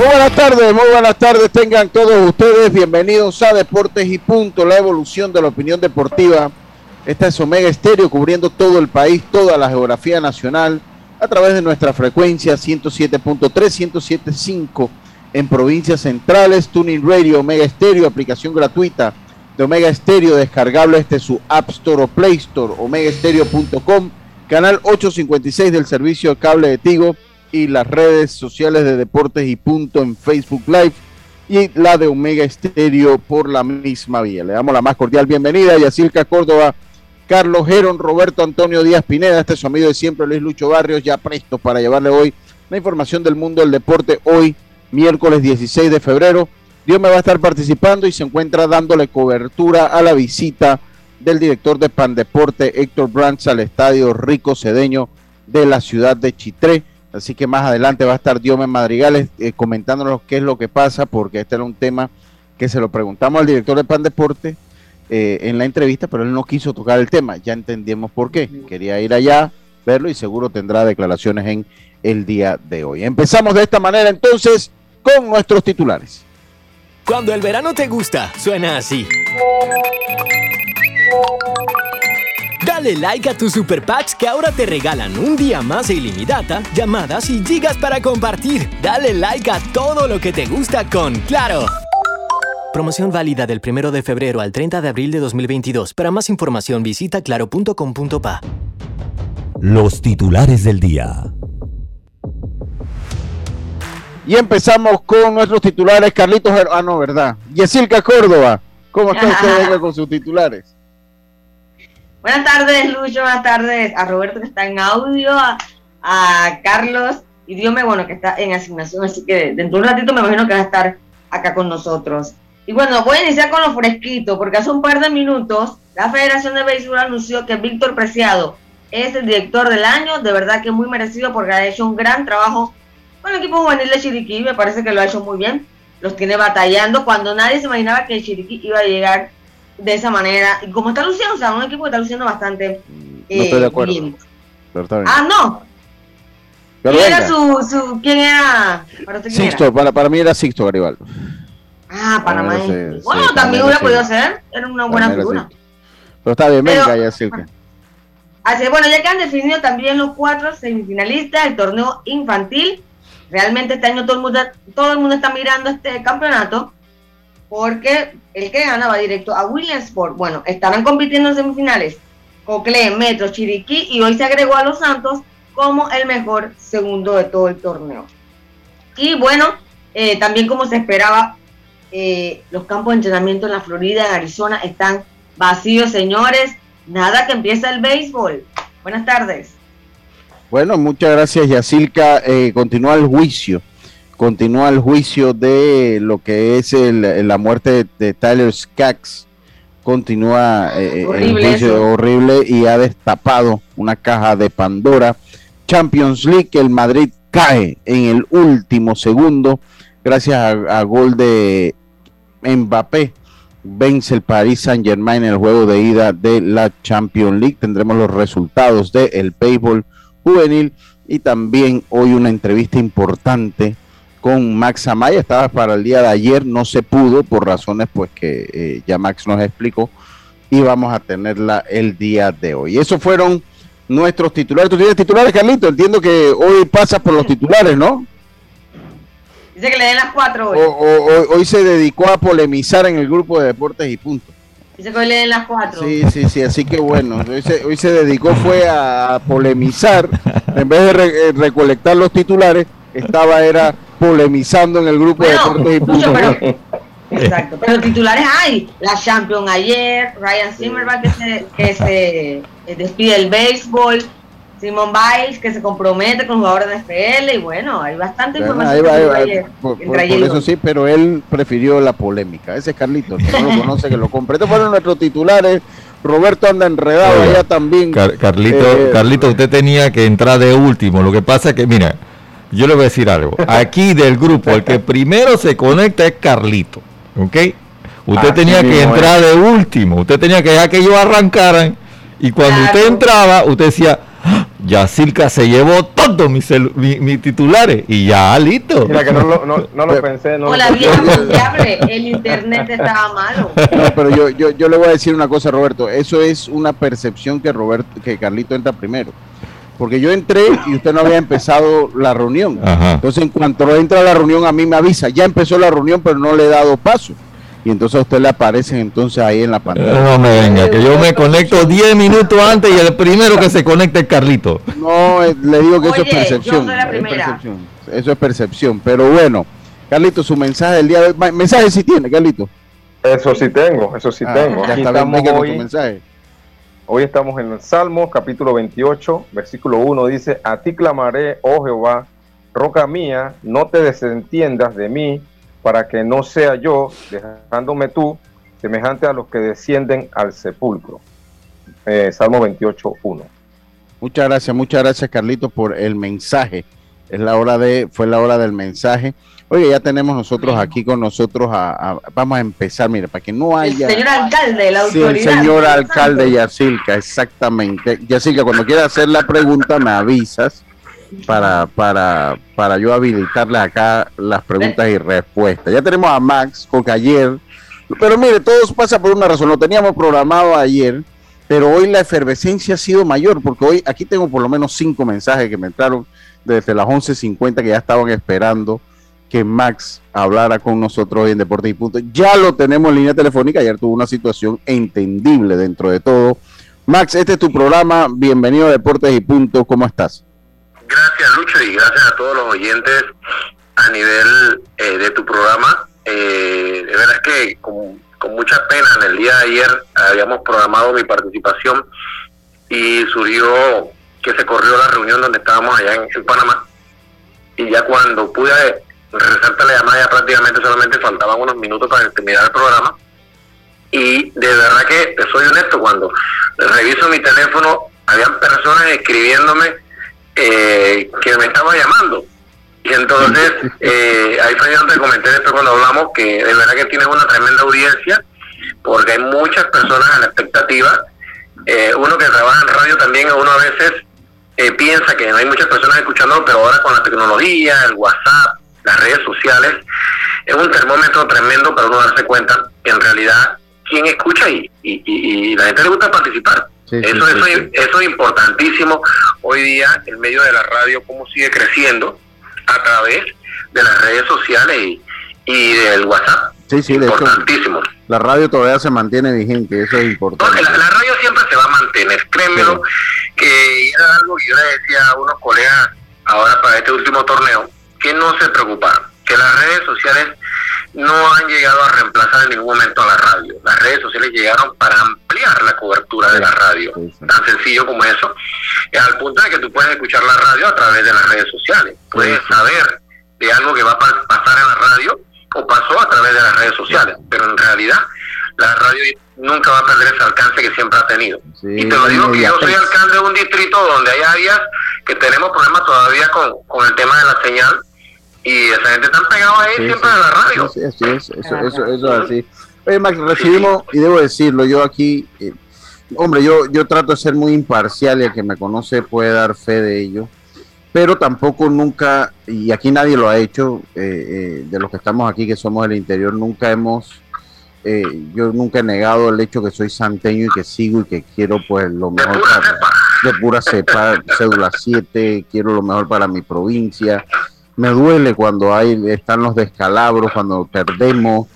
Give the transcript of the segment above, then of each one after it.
Muy buenas tardes, muy buenas tardes. Tengan todos ustedes bienvenidos a Deportes y Punto, la evolución de la opinión deportiva. Esta es Omega Estéreo cubriendo todo el país, toda la geografía nacional, a través de nuestra frecuencia 107.3, 107.5 en provincias centrales, Tuning Radio, Omega Estéreo, aplicación gratuita de Omega Estéreo, descargable este su App Store o Play Store, omegaestereo.com, canal 856 del servicio de cable de Tigo y las redes sociales de Deportes y Punto en Facebook Live y la de Omega Estéreo por la misma vía. Le damos la más cordial bienvenida a Yacirca Córdoba, Carlos Geron, Roberto Antonio Díaz Pineda, este es su amigo de siempre, Luis Lucho Barrios, ya presto para llevarle hoy la información del mundo del deporte, hoy miércoles 16 de febrero. Dios me va a estar participando y se encuentra dándole cobertura a la visita del director de Pandeporte, Héctor Brands, al estadio Rico Cedeño de la ciudad de Chitré. Así que más adelante va a estar Diome Madrigales eh, comentándonos qué es lo que pasa, porque este era un tema que se lo preguntamos al director de Pan Deporte eh, en la entrevista, pero él no quiso tocar el tema. Ya entendimos por qué. Quería ir allá, verlo y seguro tendrá declaraciones en el día de hoy. Empezamos de esta manera entonces con nuestros titulares. Cuando el verano te gusta, suena así. Dale like a tus super packs que ahora te regalan un día más de ilimitada, llamadas y gigas para compartir. Dale like a todo lo que te gusta con Claro. Promoción válida del 1 de febrero al 30 de abril de 2022. Para más información visita claro.com.pa. Los titulares del día. Y empezamos con nuestros titulares. Carlitos, ah, no, ¿verdad? Yesilka Córdoba, ¿cómo está usted con sus titulares? Buenas tardes, Lucho. Buenas tardes a Roberto, que está en audio, a, Carlos y Diome, bueno, que está en asignación. Así que dentro de un ratito me imagino que va a estar acá con nosotros. Y bueno, voy a iniciar con lo fresquito, porque hace un par de minutos la Federación de Béisbol anunció que Víctor Preciado es el director del año. De verdad que muy merecido porque ha hecho un gran trabajo con el equipo juvenil de Chiriquí. Me parece que lo ha hecho muy bien. Los tiene batallando cuando nadie se imaginaba que Chiriquí iba a llegar de esa manera. Y como está luciendo, o sea, un equipo que está luciendo bastante No estoy de eh, acuerdo. bien. Pero está bien. Ah, no. Pero ¿Quién era su, su, quién era? Para. Sixto, para, para mí era Sixto Garibaldo. Ah, Panamá. Sí, bueno, sí, también hubiera podido ser. Era una buena era figura. Sixto. Pero está bien, venga. Así es, bueno, ya que han definido también los cuatro semifinalistas del torneo infantil. Realmente este año todo el mundo, todo el mundo está mirando este campeonato porque el que gana va directo a Williamsport. Bueno, estarán compitiendo en semifinales Cocle, Metro, Chiriquí y hoy se agregó a Los Santos como el mejor segundo de todo el torneo. Y bueno, eh, también como se esperaba, eh, los campos de entrenamiento en la Florida, en Arizona, están vacíos, señores. Nada que empieza el béisbol. Buenas tardes. Bueno, muchas gracias, Yacilca. Eh, continúa el juicio. Continúa el juicio de lo que es el- la muerte de, Tyler Skaggs. Continúa eh, el Horrible juicio eso. horrible y ha destapado una caja de Pandora. Champions League, el Madrid cae en el último segundo gracias a, a gol de Mbappé. Vence el Paris Saint Germain en el juego de ida de la Champions League. Tendremos los resultados del béisbol juvenil y también hoy una entrevista importante con Max Amaya. Estaba para el día de ayer, no se pudo por razones pues que eh, ya Max nos explicó y vamos a tenerla el día de hoy. Esos fueron nuestros titulares. ¿Tú tienes titulares, Carlito? Entiendo que hoy pasas por los titulares, ¿no? Dice que le den las cuatro hoy. O- o- hoy- hoy se dedicó a polemizar en el grupo de deportes y punto. Dice que hoy le den las cuatro. Sí, sí, sí, así que bueno, hoy se, hoy se dedicó fue a polemizar, en vez de re- eh, recolectar los titulares, estaba era polemizando en el grupo de deportes y punto. Exacto, pero titulares hay. La Champion ayer, Ryan Zimmerman que se, que se eh, despide del béisbol, Simon Biles que se compromete con jugadores de FL y bueno, hay bastante información. por, eso sí, pero él prefirió la polémica. Ese es Carlito, que no lo conoce, que lo compré. Estos fueron nuestros titulares. Roberto anda enredado allá también. Carlito, eh, Carlito, usted tenía que entrar de último. Lo que pasa es que, mira, yo le voy a decir algo. Aquí del grupo, el que primero se conecta es Carlito. ¿Ok? Usted tenía que entrar de último, usted tenía que dejar que ellos arrancaran y cuando usted entraba, usted decía, ¡Ah! ya Silca se llevó todos mis, titulares y ya listo. Mira que no lo, no, no lo pensé. No o la vieja confiable, el internet estaba malo. No, pero yo, yo, yo le voy a decir una cosa, Roberto. Eso es una percepción que Roberto, que Carlito entra primero porque yo entré y usted no había empezado la reunión. Entonces, en cuanto entra a la reunión, a mí me avisa, ya empezó la reunión, pero no le he dado paso. Y entonces a usted le aparece entonces ahí en la pantalla. No me venga, que yo me conecto 10 minutos antes y el primero que se conecta es Carlito. No, eh, le digo que eso es percepción. Es percepción. Eso es percepción. Pero bueno, Carlito, su mensaje del día de hoy. Mensaje sí tiene, Carlito. Eso sí tengo, eso sí ah, tengo. Ya está bien, hoy. mensaje. Hoy estamos en el Salmo, capítulo 28, versículo 1, dice, a ti clamaré, oh Jehová, roca mía, no te desentiendas de mí, para que no sea yo, dejándome tú, semejante a los que descienden al sepulcro. Eh, Salmo 28, 1. Muchas gracias, muchas gracias Carlito por el mensaje. Es la hora de, fue la hora del mensaje. Oye, ya tenemos nosotros aquí con nosotros a, vamos a empezar, mire, para que no haya... El señor alcalde, la autoridad. Sí, el señor alcalde Yacilca, exactamente. Yacilca, cuando quiera hacer la pregunta me avisas para, para, para yo habilitarle acá las preguntas y respuestas. Ya tenemos a Max, porque ayer, pero mire, todo pasa por una razón, lo teníamos programado ayer, pero hoy la efervescencia ha sido mayor, porque hoy aquí tengo por lo menos cinco mensajes que me entraron desde las 11.50 que ya estaban esperando que Max hablara con nosotros hoy en Deportes y Punto. Ya lo tenemos en línea telefónica, ayer tuvo una situación entendible dentro de todo. Max, este es tu programa, bienvenido a Deportes y Punto, ¿cómo estás? Gracias Lucho y gracias a todos los oyentes a nivel eh, de tu programa. Eh, de verdad que con, mucha pena en el día de ayer habíamos programado mi participación y surgió que se corrió la reunión donde estábamos allá en Panamá y ya cuando pude regresarte la llamada ya prácticamente solamente faltaban unos minutos para terminar el programa. Y de verdad que te soy honesto, cuando reviso mi teléfono, habían personas escribiéndome eh, que me estaban llamando. Y entonces, eh, ahí fue donde comenté después cuando hablamos que de verdad que tienes una tremenda audiencia, porque hay muchas personas en la expectativa. Eh, uno que trabaja en radio también, uno a veces eh, piensa que no hay muchas personas escuchando, pero ahora con la tecnología, el WhatsApp, las redes sociales, es un termómetro tremendo para uno darse cuenta que en realidad quién escucha y, y, la gente le gusta participar. eso, eso, eso es importantísimo hoy día, en medio de la radio, cómo sigue creciendo a través de las redes sociales y, del WhatsApp. Sí, sí, importantísimo. la radio todavía se mantiene vigente, eso es importante. la, radio siempre se va a mantener, créemelo, que era algo que yo le decía a unos colegas ahora para este último torneo, que no se preocuparan, que las redes sociales no han llegado a reemplazar en ningún momento a la radio. Las redes sociales llegaron para ampliar la cobertura de la radio, tan sencillo como eso, al punto de que tú puedes escuchar la radio a través de las redes sociales, puedes saber de algo que va a pasar en la radio o pasó a través de las redes sociales, pero en realidad la radio nunca va a perder ese alcance que siempre ha tenido. y te lo digo que yo soy alcalde de un distrito donde hay áreas que tenemos problemas todavía con, con el tema de la señal y esa gente está pegada ahí siempre en la radio. Sí, sí, eso, eso, eso es así. Oye, Max, recibimos, y debo decirlo, yo aquí, eh, hombre, yo, yo trato de ser muy imparcial y el que me conoce puede dar fe de ello, pero tampoco nunca, y aquí nadie lo ha hecho, eh, eh, de los que estamos aquí, que somos del interior, nunca hemos, yo nunca he negado el hecho que soy santeño y que sigo y que quiero pues lo mejor para, de pura cepa, cédula 7, quiero lo mejor para mi provincia me duele cuando hay están los descalabros, cuando perdemos.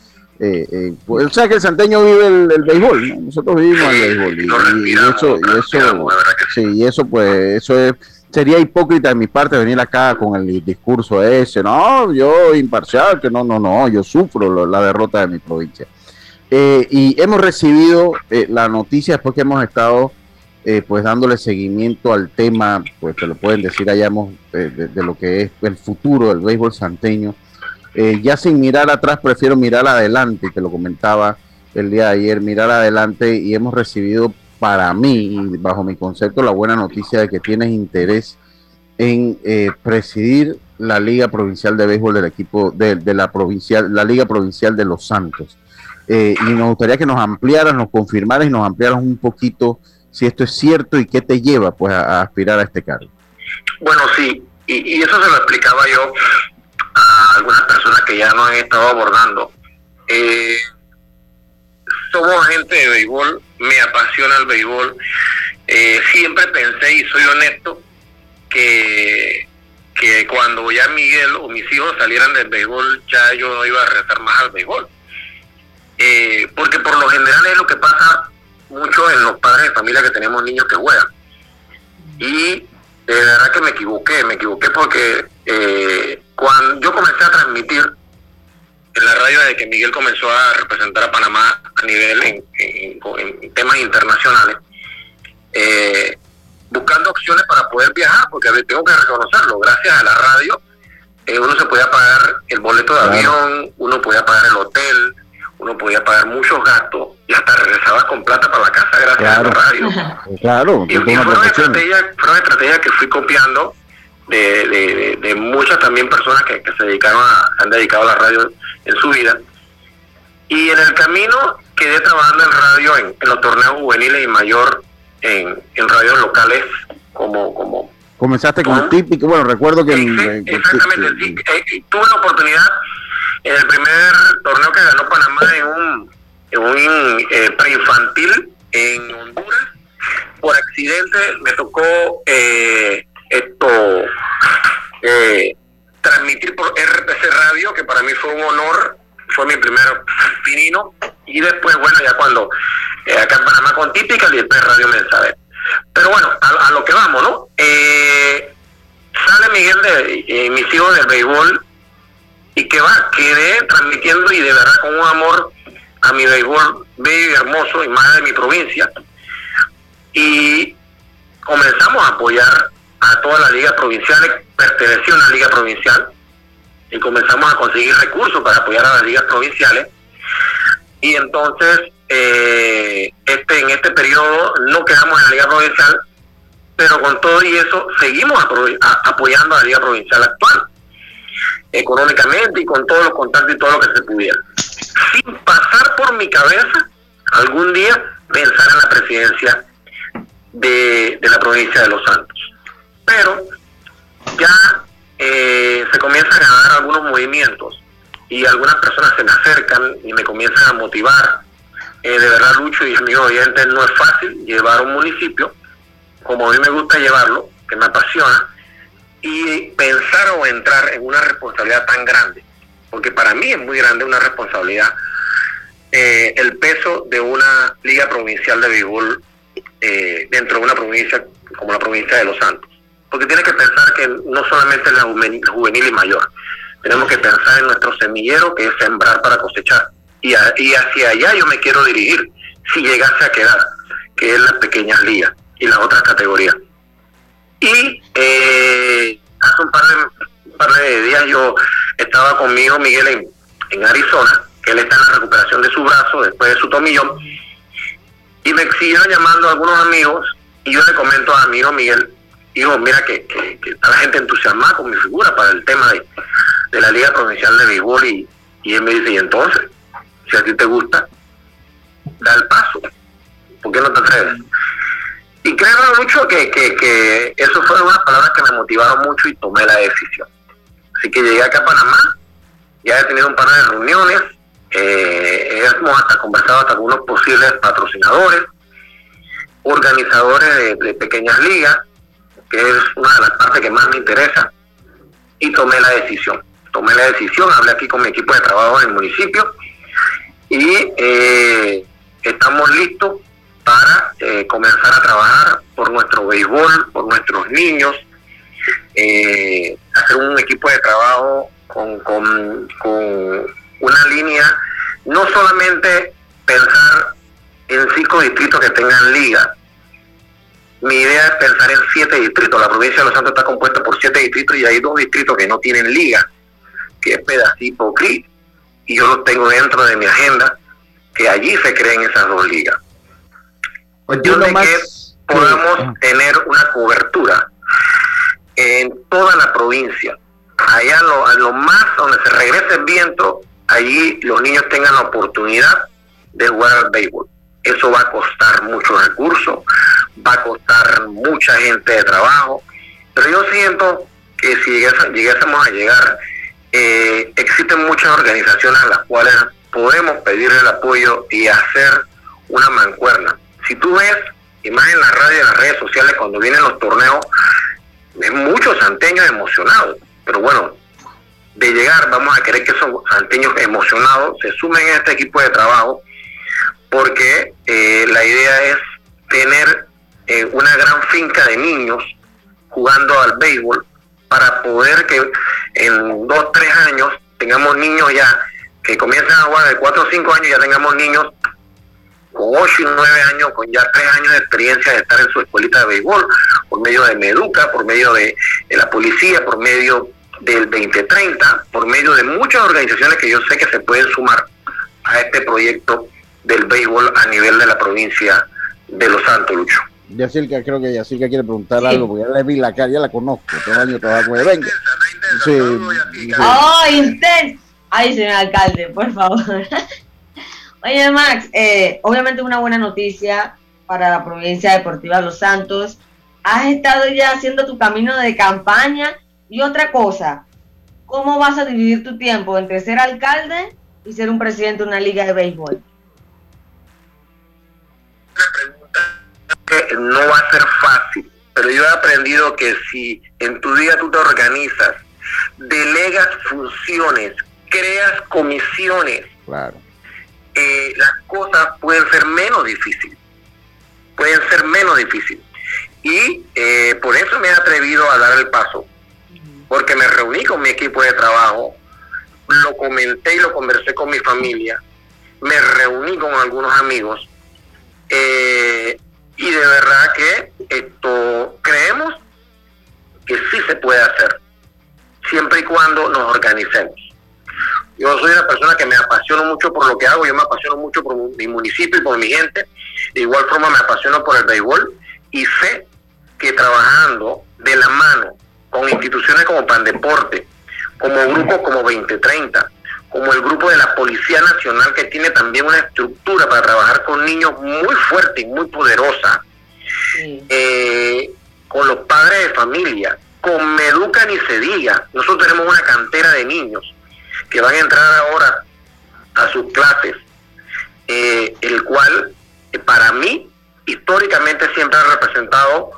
Eh, eh, pues, o sea que el santeño vive el, béisbol, nosotros vivimos el béisbol y, eso, y eso, sí, y eso pues, eso es, sería hipócrita de mi parte venir acá con el discurso ese, no, yo imparcial, que no, no, no, yo sufro la derrota de mi provincia. Eh, y hemos recibido eh, la noticia después que hemos estado eh, pues dándole seguimiento al tema, pues que lo pueden decir allá de, de, lo que es el futuro del béisbol santeño. ya sin mirar atrás, prefiero mirar adelante, que lo comentaba el día de ayer, mirar adelante y hemos recibido para mí, bajo mi concepto, la buena noticia de que tienes interés en eh, presidir la Liga Provincial de Béisbol del equipo de, la provincial, la Liga Provincial de Los Santos. Eh, y nos gustaría que nos ampliaras, nos confirmaras y nos ampliaras un poquito si esto es cierto y qué te lleva pues a, aspirar a este cargo. Bueno, sí, y, eso se lo explicaba yo a algunas personas que ya nos han estado abordando. Eh, somos gente de béisbol, me apasiona el béisbol. Eh, siempre pensé, y soy honesto, que, que cuando ya Miguel o mis hijos salieran del béisbol, ya yo no iba a rezar más al béisbol. Eh, porque por lo general es lo que pasa mucho en los padres de familia que tenemos niños que juegan. Y de verdad que me equivoqué, me equivoqué porque eh, cuando yo comencé a transmitir en la radio de que Miguel comenzó a representar a Panamá a nivel en, temas internacionales, eh, buscando opciones para poder viajar, porque tengo que reconocerlo, gracias a la radio eh, uno se podía pagar el boleto de avión, uno podía pagar el hotel, uno podía pagar muchos gastos y hasta regresaba con plata para la casa gracias a la radio. Claro, y, y fueron, estrategias, fueron estrategias que fui copiando de, de, muchas también personas que, se dedicaron a, han dedicado a la radio en su vida. Y en el camino quedé trabajando en radio en, los torneos juveniles y mayor en, en radios locales como... como Comenzaste con típico, bueno, recuerdo que... exactamente, sí, eh, tuve la oportunidad en el primer torneo que ganó Panamá en un, en un eh, preinfantil en Honduras. Por accidente me tocó eh, esto eh, transmitir por RPC Radio, que para mí fue un honor, fue mi primer finino, y después, bueno, ya cuando eh, acá en Panamá con Típica y después Radio Mensaje. Pero bueno, a, lo que vamos, ¿no? Eh, sale Miguel de mis hijos del béisbol y que va, quedé transmitiendo y de verdad con un amor a mi béisbol bello y hermoso y más de mi provincia. Y comenzamos a apoyar a todas las ligas provinciales, perteneció a una liga provincial y comenzamos a conseguir recursos para apoyar a las ligas provinciales. Y entonces, eh, este en este periodo no quedamos en la liga provincial, pero con todo y eso seguimos apoyando a la liga provincial actual, económicamente y con todos los contactos y todo lo que se pudiera. Sin pasar por mi cabeza algún día pensar en la presidencia de la provincia de Los Santos pero ya eh, se comienzan a dar algunos movimientos y algunas personas se me acercan y me comienzan a motivar. Eh, de verdad, Lucho y mis oyentes, no es fácil llevar un municipio como a mí me gusta llevarlo, que me apasiona, y pensar o entrar en una responsabilidad tan grande, porque para mí es muy grande una responsabilidad, eh, el peso de una liga provincial de béisbol dentro de una provincia como la provincia de Los Santos porque tiene que pensar que no solamente en la juvenil y mayor, tenemos que pensar en nuestro semillero que es sembrar para cosechar. Y, hacia allá yo me quiero dirigir, si llegase a quedar, que es las pequeñas ligas y las otras categorías. Y eh, hace un par, de, días yo estaba conmigo, Miguel, en, en Arizona, que él está en la recuperación de su brazo después de su tomillón, y me siguieron llamando algunos amigos, y yo le comento a mi amigo Miguel, digo, mira que, está la gente entusiasmada con mi figura para el tema de, la Liga Provincial de Béisbol y, él me dice, y entonces, si a ti te gusta, da el paso, ¿por qué no te atreves? Y creo mucho que, que, que eso fueron unas palabras que me motivaron mucho y tomé la decisión. Así que llegué acá a Panamá, ya he tenido un par de reuniones, eh, hemos hasta conversado hasta con unos posibles patrocinadores, organizadores de pequeñas ligas, que es una de las partes que más me interesa, y tomé la decisión. Tomé la decisión, hablé aquí con mi equipo de trabajo en el municipio y eh, estamos listos para eh, comenzar a trabajar por nuestro béisbol, por nuestros niños, eh, hacer un equipo de trabajo con, con, con una línea, no solamente pensar en cinco distritos que tengan liga, mi idea es pensar en siete distritos. La provincia de Los Santos está compuesta por siete distritos y hay dos distritos que no tienen liga, que es Pedacito Cri, y yo lo tengo dentro de mi agenda, que allí se creen esas dos ligas. Pues que podamos ah. tener una cobertura en toda la provincia. Allá lo, a lo más donde se regrese el viento, allí los niños tengan la oportunidad de jugar al béisbol. Eso va a costar muchos recursos, va a costar mucha gente de trabajo, pero yo siento que si llegásemos a llegar, eh, existen muchas organizaciones a las cuales podemos pedir el apoyo y hacer una mancuerna. Si tú ves, y más en la radio y en las redes sociales, cuando vienen los torneos, hay muchos santeños emocionados, pero bueno, de llegar vamos a querer que esos santeños emocionados se sumen a este equipo de trabajo, porque eh, la idea es tener eh, una gran finca de niños jugando al béisbol para poder que en dos, tres años tengamos niños ya que comiencen a jugar de cuatro o cinco años, ya tengamos niños con ocho y nueve años, con ya tres años de experiencia de estar en su escuelita de béisbol, por medio de Meduca, por medio de, la policía, por medio del 2030, por medio de muchas organizaciones que yo sé que se pueden sumar a este proyecto del béisbol a nivel de la provincia de Los Santos, Lucho. Yacirca, creo que Yacirca quiere preguntar algo, porque ya le vi la cara, ya la conozco, todo el año trabajo con Venga. Sí, ¡Oh, intenso! Ay, señor alcalde, por favor. Oye, Max, eh, obviamente una buena noticia para la provincia deportiva Los Santos. Has estado ya haciendo tu camino de campaña y otra cosa, ¿cómo vas a dividir tu tiempo entre ser alcalde y ser un presidente de una liga de béisbol? no va a ser fácil, pero yo he aprendido que si en tu día tú te organizas, delegas funciones, creas comisiones, claro. Eh, las cosas pueden ser menos difíciles, pueden ser menos difíciles. Y eh, por eso me he atrevido a dar el paso, porque me reuní con mi equipo de trabajo, lo comenté y lo conversé con mi familia, me reuní con algunos amigos eh, y de verdad que esto creemos que sí se puede hacer, siempre y cuando nos organicemos. Yo soy una persona que me apasiono mucho por lo que hago, yo me apasiono mucho por mi municipio y por mi gente, de igual forma me apasiono por el béisbol y sé que trabajando de la mano con instituciones como Pandeporte, como grupos como 2030, como el grupo de la Policía Nacional, que tiene también una estructura para trabajar con niños muy fuerte y muy poderosa, eh, con los padres de familia, con Meduca ni se diga. Nosotros tenemos una cantera de niños que van a entrar ahora a sus clases, eh, el cual eh, para mí históricamente siempre ha representado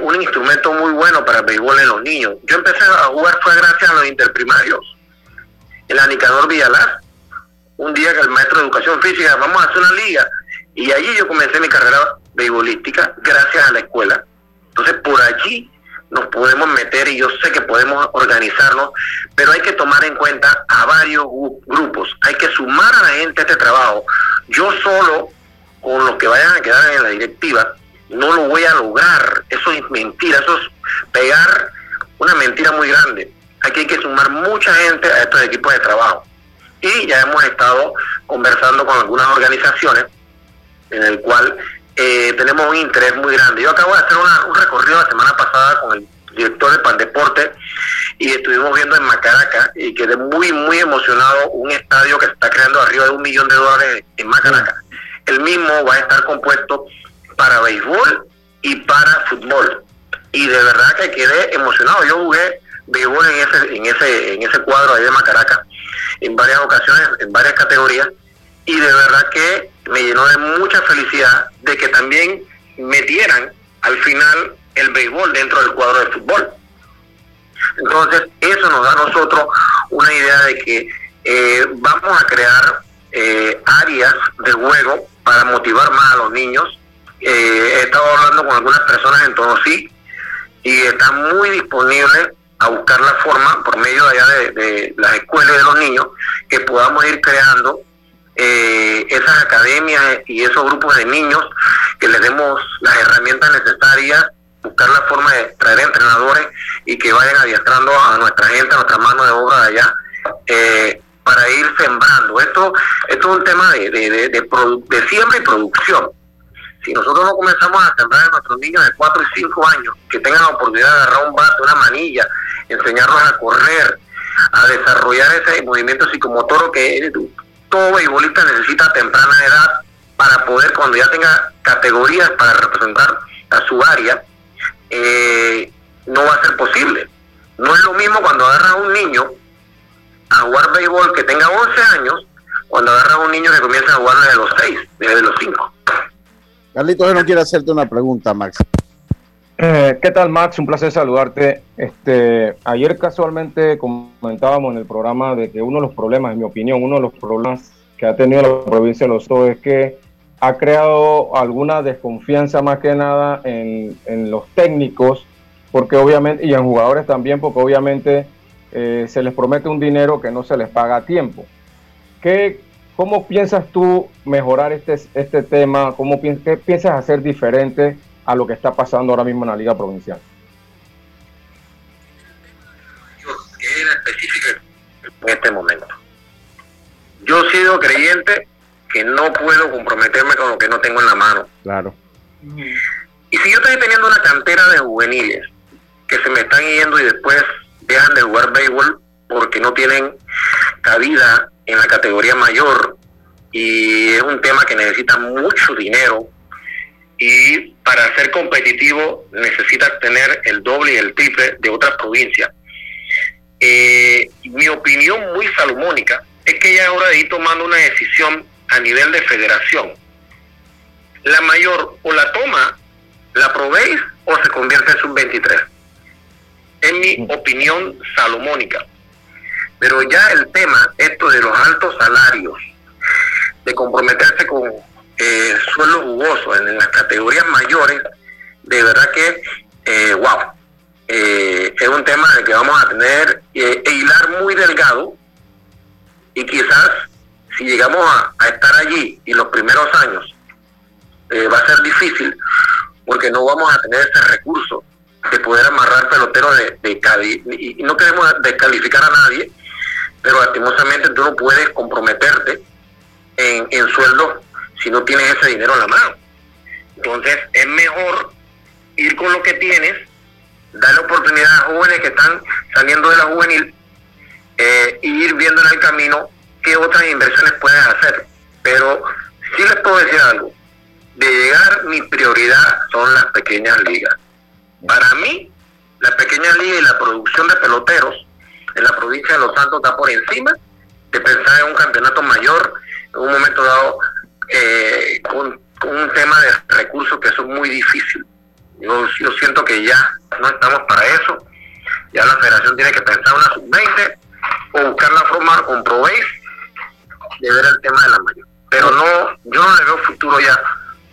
un instrumento muy bueno para el béisbol en los niños. Yo empecé a jugar fue gracias a los interprimarios el Anicador Villalaz, un día que el maestro de educación física, vamos a hacer una liga, y allí yo comencé mi carrera beisbolística gracias a la escuela. Entonces por allí nos podemos meter y yo sé que podemos organizarnos, pero hay que tomar en cuenta a varios grupos, hay que sumar a la gente a este trabajo. Yo solo, con los que vayan a quedar en la directiva, no lo voy a lograr. Eso es mentira, eso es pegar una mentira muy grande aquí hay que sumar mucha gente a estos equipos de trabajo. Y ya hemos estado conversando con algunas organizaciones en el cual eh, tenemos un interés muy grande. Yo acabo de hacer un recorrido la semana pasada con el director de Pandeporte y estuvimos viendo en Macaraca y quedé muy, muy emocionado un estadio que se está creando arriba de un millón de dólares en Macaraca. El mismo va a estar compuesto para béisbol y para fútbol. Y de verdad que quedé emocionado. Yo jugué béisbol en ese, en ese, en ese cuadro ahí de Macaraca, en varias ocasiones, en varias categorías, y de verdad que me llenó de mucha felicidad de que también metieran al final el béisbol dentro del cuadro de fútbol. Entonces, eso nos da a nosotros una idea de que eh, vamos a crear eh, áreas de juego para motivar más a los niños. Eh, he estado hablando con algunas personas en Tonosí y están muy disponibles a buscar la forma, por medio allá de, las escuelas de los niños, que podamos ir creando eh, esas academias y esos grupos de niños, que les demos las herramientas necesarias, buscar la forma de traer entrenadores y que vayan adiestrando a nuestra gente, a nuestra mano de obra de allá, eh, para ir sembrando. Esto, esto es un tema de, de, de, de siembra y producción si nosotros no comenzamos a sembrar a nuestros niños de 4 y 5 años, que tengan la oportunidad de agarrar un bate, una manilla, enseñarlos a correr, a desarrollar ese movimiento psicomotor que todo beisbolista necesita temprana edad para poder, cuando ya tenga categorías para representar a su área, eh, no va a ser posible. No es lo mismo cuando agarra a un niño a jugar béisbol que tenga 11 años, cuando agarra a un niño que comienza a jugar desde los 6, desde los 5. Carlitos, yo no quiero hacerte una pregunta, Max. Eh, ¿Qué tal, Max? Un placer saludarte. Este, ayer casualmente comentábamos en el programa de que uno de los problemas, en mi opinión, uno de los problemas que ha tenido la provincia de Los Ojos es que ha creado alguna desconfianza más que nada en, los técnicos, porque obviamente, y en jugadores también, porque obviamente eh, se les promete un dinero que no se les paga a tiempo. ¿Qué, ¿Cómo piensas tú mejorar este, este tema? ¿Cómo ¿Qué piensas hacer diferente a lo que está pasando ahora mismo en la Liga Provincial? en este momento. Yo he sido creyente que no puedo comprometerme con lo que no tengo en la mano. Claro. Y si yo estoy teniendo una cantera de juveniles que se me están yendo y después dejan de jugar béisbol porque no tienen cabida en la categoría mayor y es un tema que necesita mucho dinero y para ser competitivo necesitas tener el doble y el triple de otras provincias. Eh, mi opinión muy salomónica es que ya es hora de ir tomando una decisión a nivel de federación. La mayor o la toma, la probéis o se convierte en sub-23. Es mi opinión salomónica. Pero ya el tema, esto de los altos salarios, de comprometerse con eh, sueldos jugosos en, las categorías mayores, de verdad que, eh, wow, eh, es un tema de que vamos a tener eh, e hilar muy delgado y quizás si llegamos a, estar allí y los primeros años va a ser difícil porque no vamos a tener ese recurso de poder amarrar peloteros de, de y no queremos descalificar a nadie, pero lastimosamente tú no puedes comprometerte en, en sueldos si no tienes ese dinero en la mano. Entonces es mejor ir con lo que tienes, darle oportunidad a jóvenes que están saliendo de la juvenil eh, y ir viendo en el camino qué otras inversiones puedes hacer. Pero sí les puedo decir algo, de llegar mi prioridad son las pequeñas ligas. Para mí, las pequeñas ligas y la producción de peloteros en la provincia de Los Santos está por encima de pensar en un campeonato mayor en un momento dado eh, con, un tema de recursos que son muy difícil. Yo, siento que ya no estamos para eso. Ya la federación tiene que pensar una sub-20 o buscar la forma con Proveis de ver el tema de la mayor. Pero no, yo no le veo futuro ya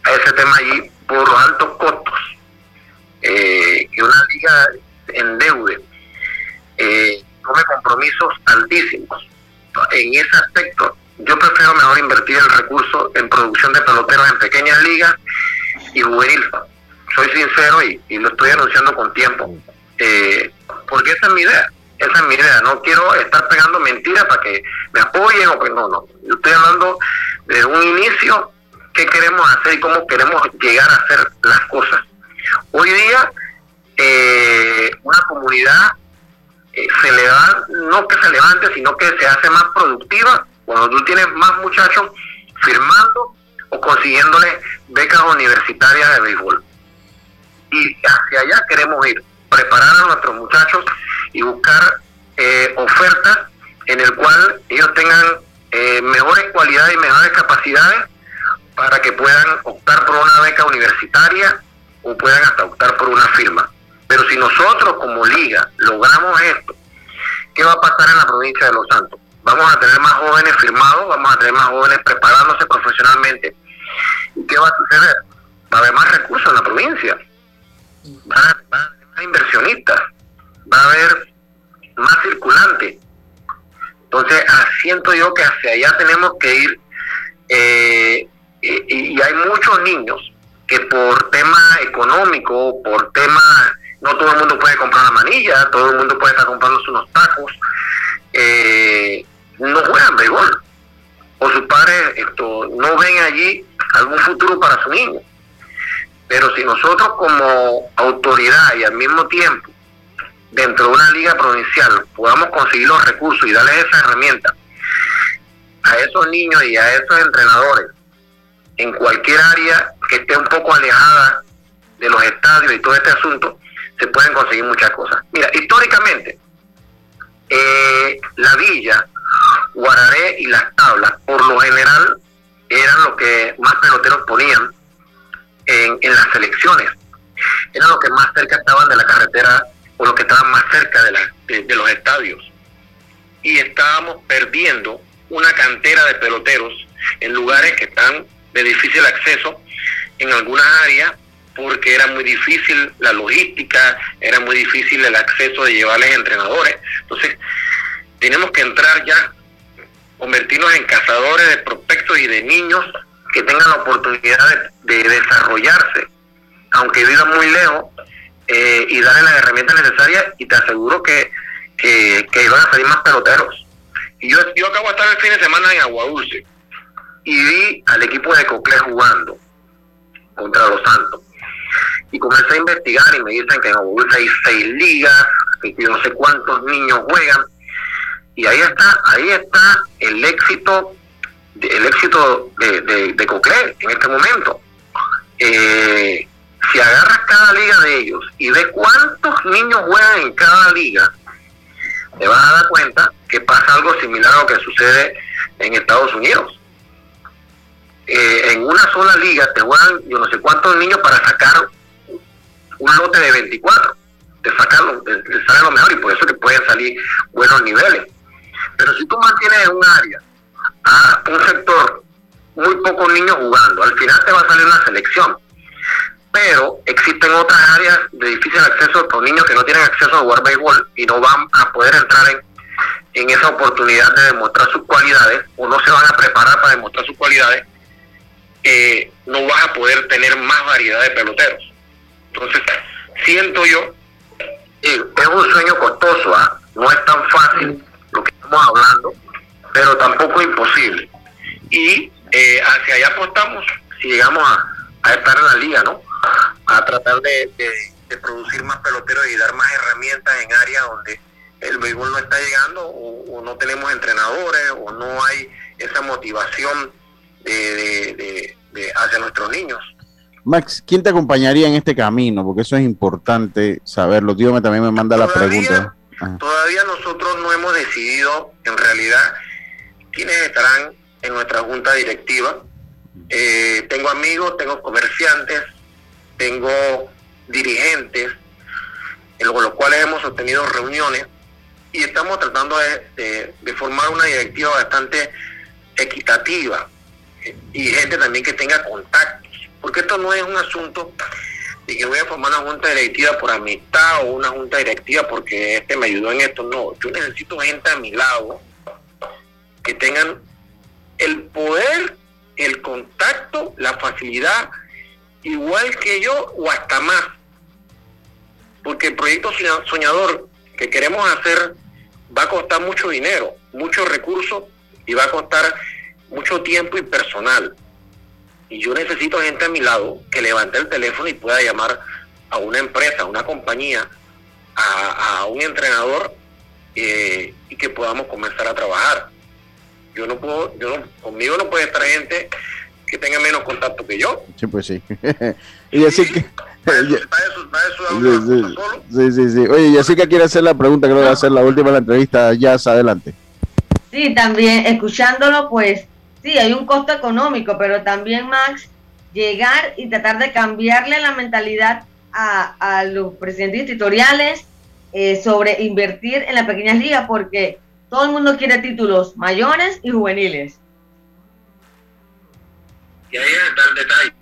a ese tema allí por los altos costos eh, que una liga endeude. Eh, compromisos altísimos. En ese aspecto, yo prefiero mejor invertir el recurso en producción de peloteros en pequeñas ligas y juvenil. Soy sincero y, lo estoy anunciando con tiempo, eh, porque esa es mi idea. Esa es mi idea. No quiero estar pegando mentiras para que me apoyen o que no, no. Yo estoy hablando de un inicio, qué queremos hacer y cómo queremos llegar a hacer las cosas. Hoy día, eh, una comunidad eh, se le da, no que se levante, sino que se hace más productiva cuando tú tienes más muchachos firmando o consiguiéndole becas universitarias de béisbol. Y hacia allá queremos ir, preparar a nuestros muchachos y buscar eh, ofertas en el cual ellos tengan eh, mejores cualidades y mejores capacidades para que puedan optar por una beca universitaria o puedan hasta optar por una firma. Pero si nosotros como liga logramos esto, ¿qué va a pasar en la provincia de Los Santos? Vamos a tener más jóvenes firmados, vamos a tener más jóvenes preparándose profesionalmente. ¿Y qué va a suceder? Va a haber más recursos en la provincia. Va a, haber más inversionistas, va a haber más circulante. Entonces, siento yo que hacia allá tenemos que ir. Eh, y, hay muchos niños que por tema económico, por tema, no todo el mundo puede comprar la manilla, todo el mundo puede estar comprando unos tacos, eh, no juegan béisbol. O sus padres esto, no ven allí algún futuro para su niño. Pero si nosotros como autoridad y al mismo tiempo dentro de una liga provincial podamos conseguir los recursos y darles esa herramienta a esos niños y a esos entrenadores en cualquier área que esté un poco alejada de los estadios y todo este asunto, se pueden conseguir muchas cosas. Mira, históricamente, eh, la villa, Guararé y las tablas, por lo general, eran los que más peloteros ponían en, las selecciones. Eran los que más cerca estaban de la carretera o los que estaban más cerca de, de, los estadios. Y estábamos perdiendo una cantera de peloteros en lugares que están de difícil acceso en algunas áreas porque era muy difícil la logística, era muy difícil el acceso de llevarles entrenadores. Entonces, tenemos que entrar ya, convertirnos en cazadores de prospectos y de niños que tengan la oportunidad de, de desarrollarse, aunque vivan muy lejos, eh, y darle las herramientas necesarias y te aseguro que, que, iban a salir más peloteros. Y yo, yo acabo de estar el fin de semana en Agua Dulce y vi al equipo de Cocle jugando contra los Santos. Y comencé a investigar y me dicen que en Agua Dulce hay seis ligas, que no sé cuántos niños juegan. Y ahí está, ahí está el éxito, el éxito de, de, de en este momento. Eh, si agarras cada liga de ellos y ves cuántos niños juegan en cada liga, te vas a dar cuenta que pasa algo similar a lo que sucede en Estados Unidos. Eh, en una sola liga te juegan yo no sé cuántos niños para sacar un lote de 24, te sacan te, sale lo mejor y por eso que pueden salir buenos niveles. Pero si tú mantienes en un área a un sector muy pocos niños jugando, al final te va a salir una selección pero existen otras áreas de difícil acceso para niños que no tienen acceso a jugar béisbol y no van a poder entrar en, en esa oportunidad de demostrar sus cualidades o no se van a preparar para demostrar sus cualidades, eh, no vas a poder tener más variedad de peloteros. Entonces, siento yo, eh, es un sueño costoso, ¿ah? no es tan fácil estamos hablando, pero tampoco imposible. Y eh, hacia allá apostamos si llegamos a, a estar en la liga, ¿no? a tratar de, producir más peloteros y dar más herramientas en áreas donde el béisbol no está llegando o, no tenemos entrenadores o no hay esa motivación de, hacia nuestros niños. Max, ¿quién te acompañaría en este camino? Porque eso es importante saberlo. Dios también me manda la pregunta. Todavía nosotros no hemos decidido, en realidad, quiénes estarán en nuestra junta directiva. Eh, tengo amigos, tengo comerciantes, tengo dirigentes, con los cuales hemos obtenido reuniones y estamos tratando de, formar una directiva bastante equitativa y gente también que tenga contactos, porque esto no es un asunto de que voy a formar una junta directiva por amistad o una junta directiva porque este me ayudó en esto, no, yo necesito gente a mi lado que tengan el poder, el contacto, la facilidad igual que yo o hasta más. Porque el proyecto soñador que queremos hacer va a costar mucho dinero, muchos recursos y va a costar mucho tiempo y personal. Y yo necesito gente a mi lado que levante el teléfono y pueda llamar a una empresa, a una compañía, a, un entrenador eh, y que podamos comenzar a trabajar. Yo no puedo, yo no, conmigo no puede estar gente que tenga menos contacto que yo. Sí, pues sí. y así que... Sí, sí, sí. Oye, y así que quiere hacer la pregunta, creo que va a hacer la última de la entrevista, ya adelante. Sí, también escuchándolo, pues sí, hay un costo económico, pero también, Max, llegar y tratar de cambiarle la mentalidad a, a los presidentes editoriales eh, sobre invertir en las pequeñas ligas, porque todo el mundo quiere títulos mayores y juveniles. Y ahí está el detalle.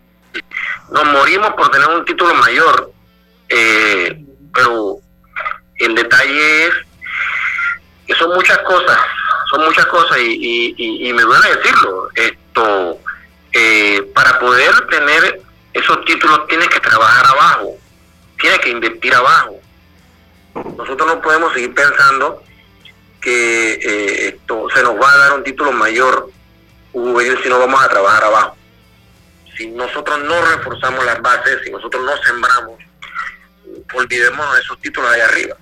Nos morimos por tener un título mayor. Eh, pero el detalle es que son muchas cosas, son muchas cosas y, y, y, me duele decirlo, esto, eh, para poder tener esos títulos tienes que trabajar abajo, tienes que invertir abajo. Nosotros no podemos seguir pensando que eh, esto se nos va a dar un título mayor si no vamos a trabajar abajo. Si nosotros no reforzamos las bases, si nosotros no sembramos, olvidemos esos títulos ahí arriba.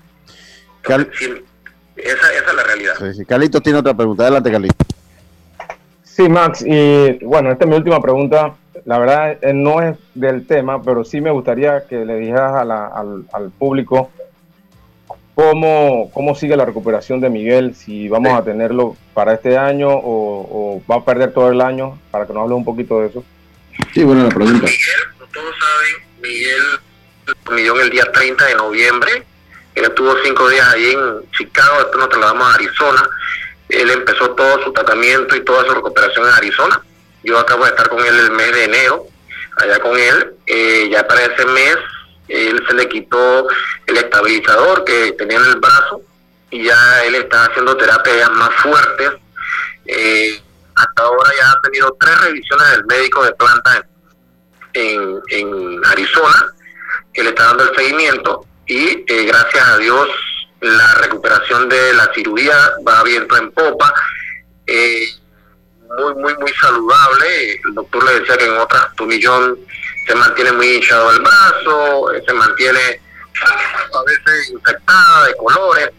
Esa, es la realidad. Sí, Calito tiene otra pregunta. Adelante, Calito. Sí, Max, y bueno, esta es mi última pregunta. La verdad eh, no es del tema, pero sí me gustaría que le dijeras al, al público ¿Cómo, ¿Cómo sigue la recuperación de Miguel? Si vamos a tenerlo para este año o, va a perder todo el año, para que nos hable un poquito de eso. Sí, bueno, la pregunta. Miguel, como todos saben, Miguel el día 30 de noviembre. Él estuvo cinco días ahí en Chicago, después nos trasladamos a Arizona. Él empezó todo su tratamiento y toda su recuperación en Arizona. Yo acabo de estar con él el mes de enero, allá con él. Eh, ya para ese mes él se le quitó el estabilizador que tenía en el brazo y ya él está haciendo terapias más fuertes. Eh, hasta ahora ya ha tenido tres revisiones del médico de planta en, en Arizona, que le está dando el seguimiento y eh, gracias a Dios la recuperación de la cirugía va viento en popa. Eh, muy, muy, muy saludable. El doctor le decía que en otras millón se mantiene muy hinchado el brazo, se mantiene a veces infectada de colores,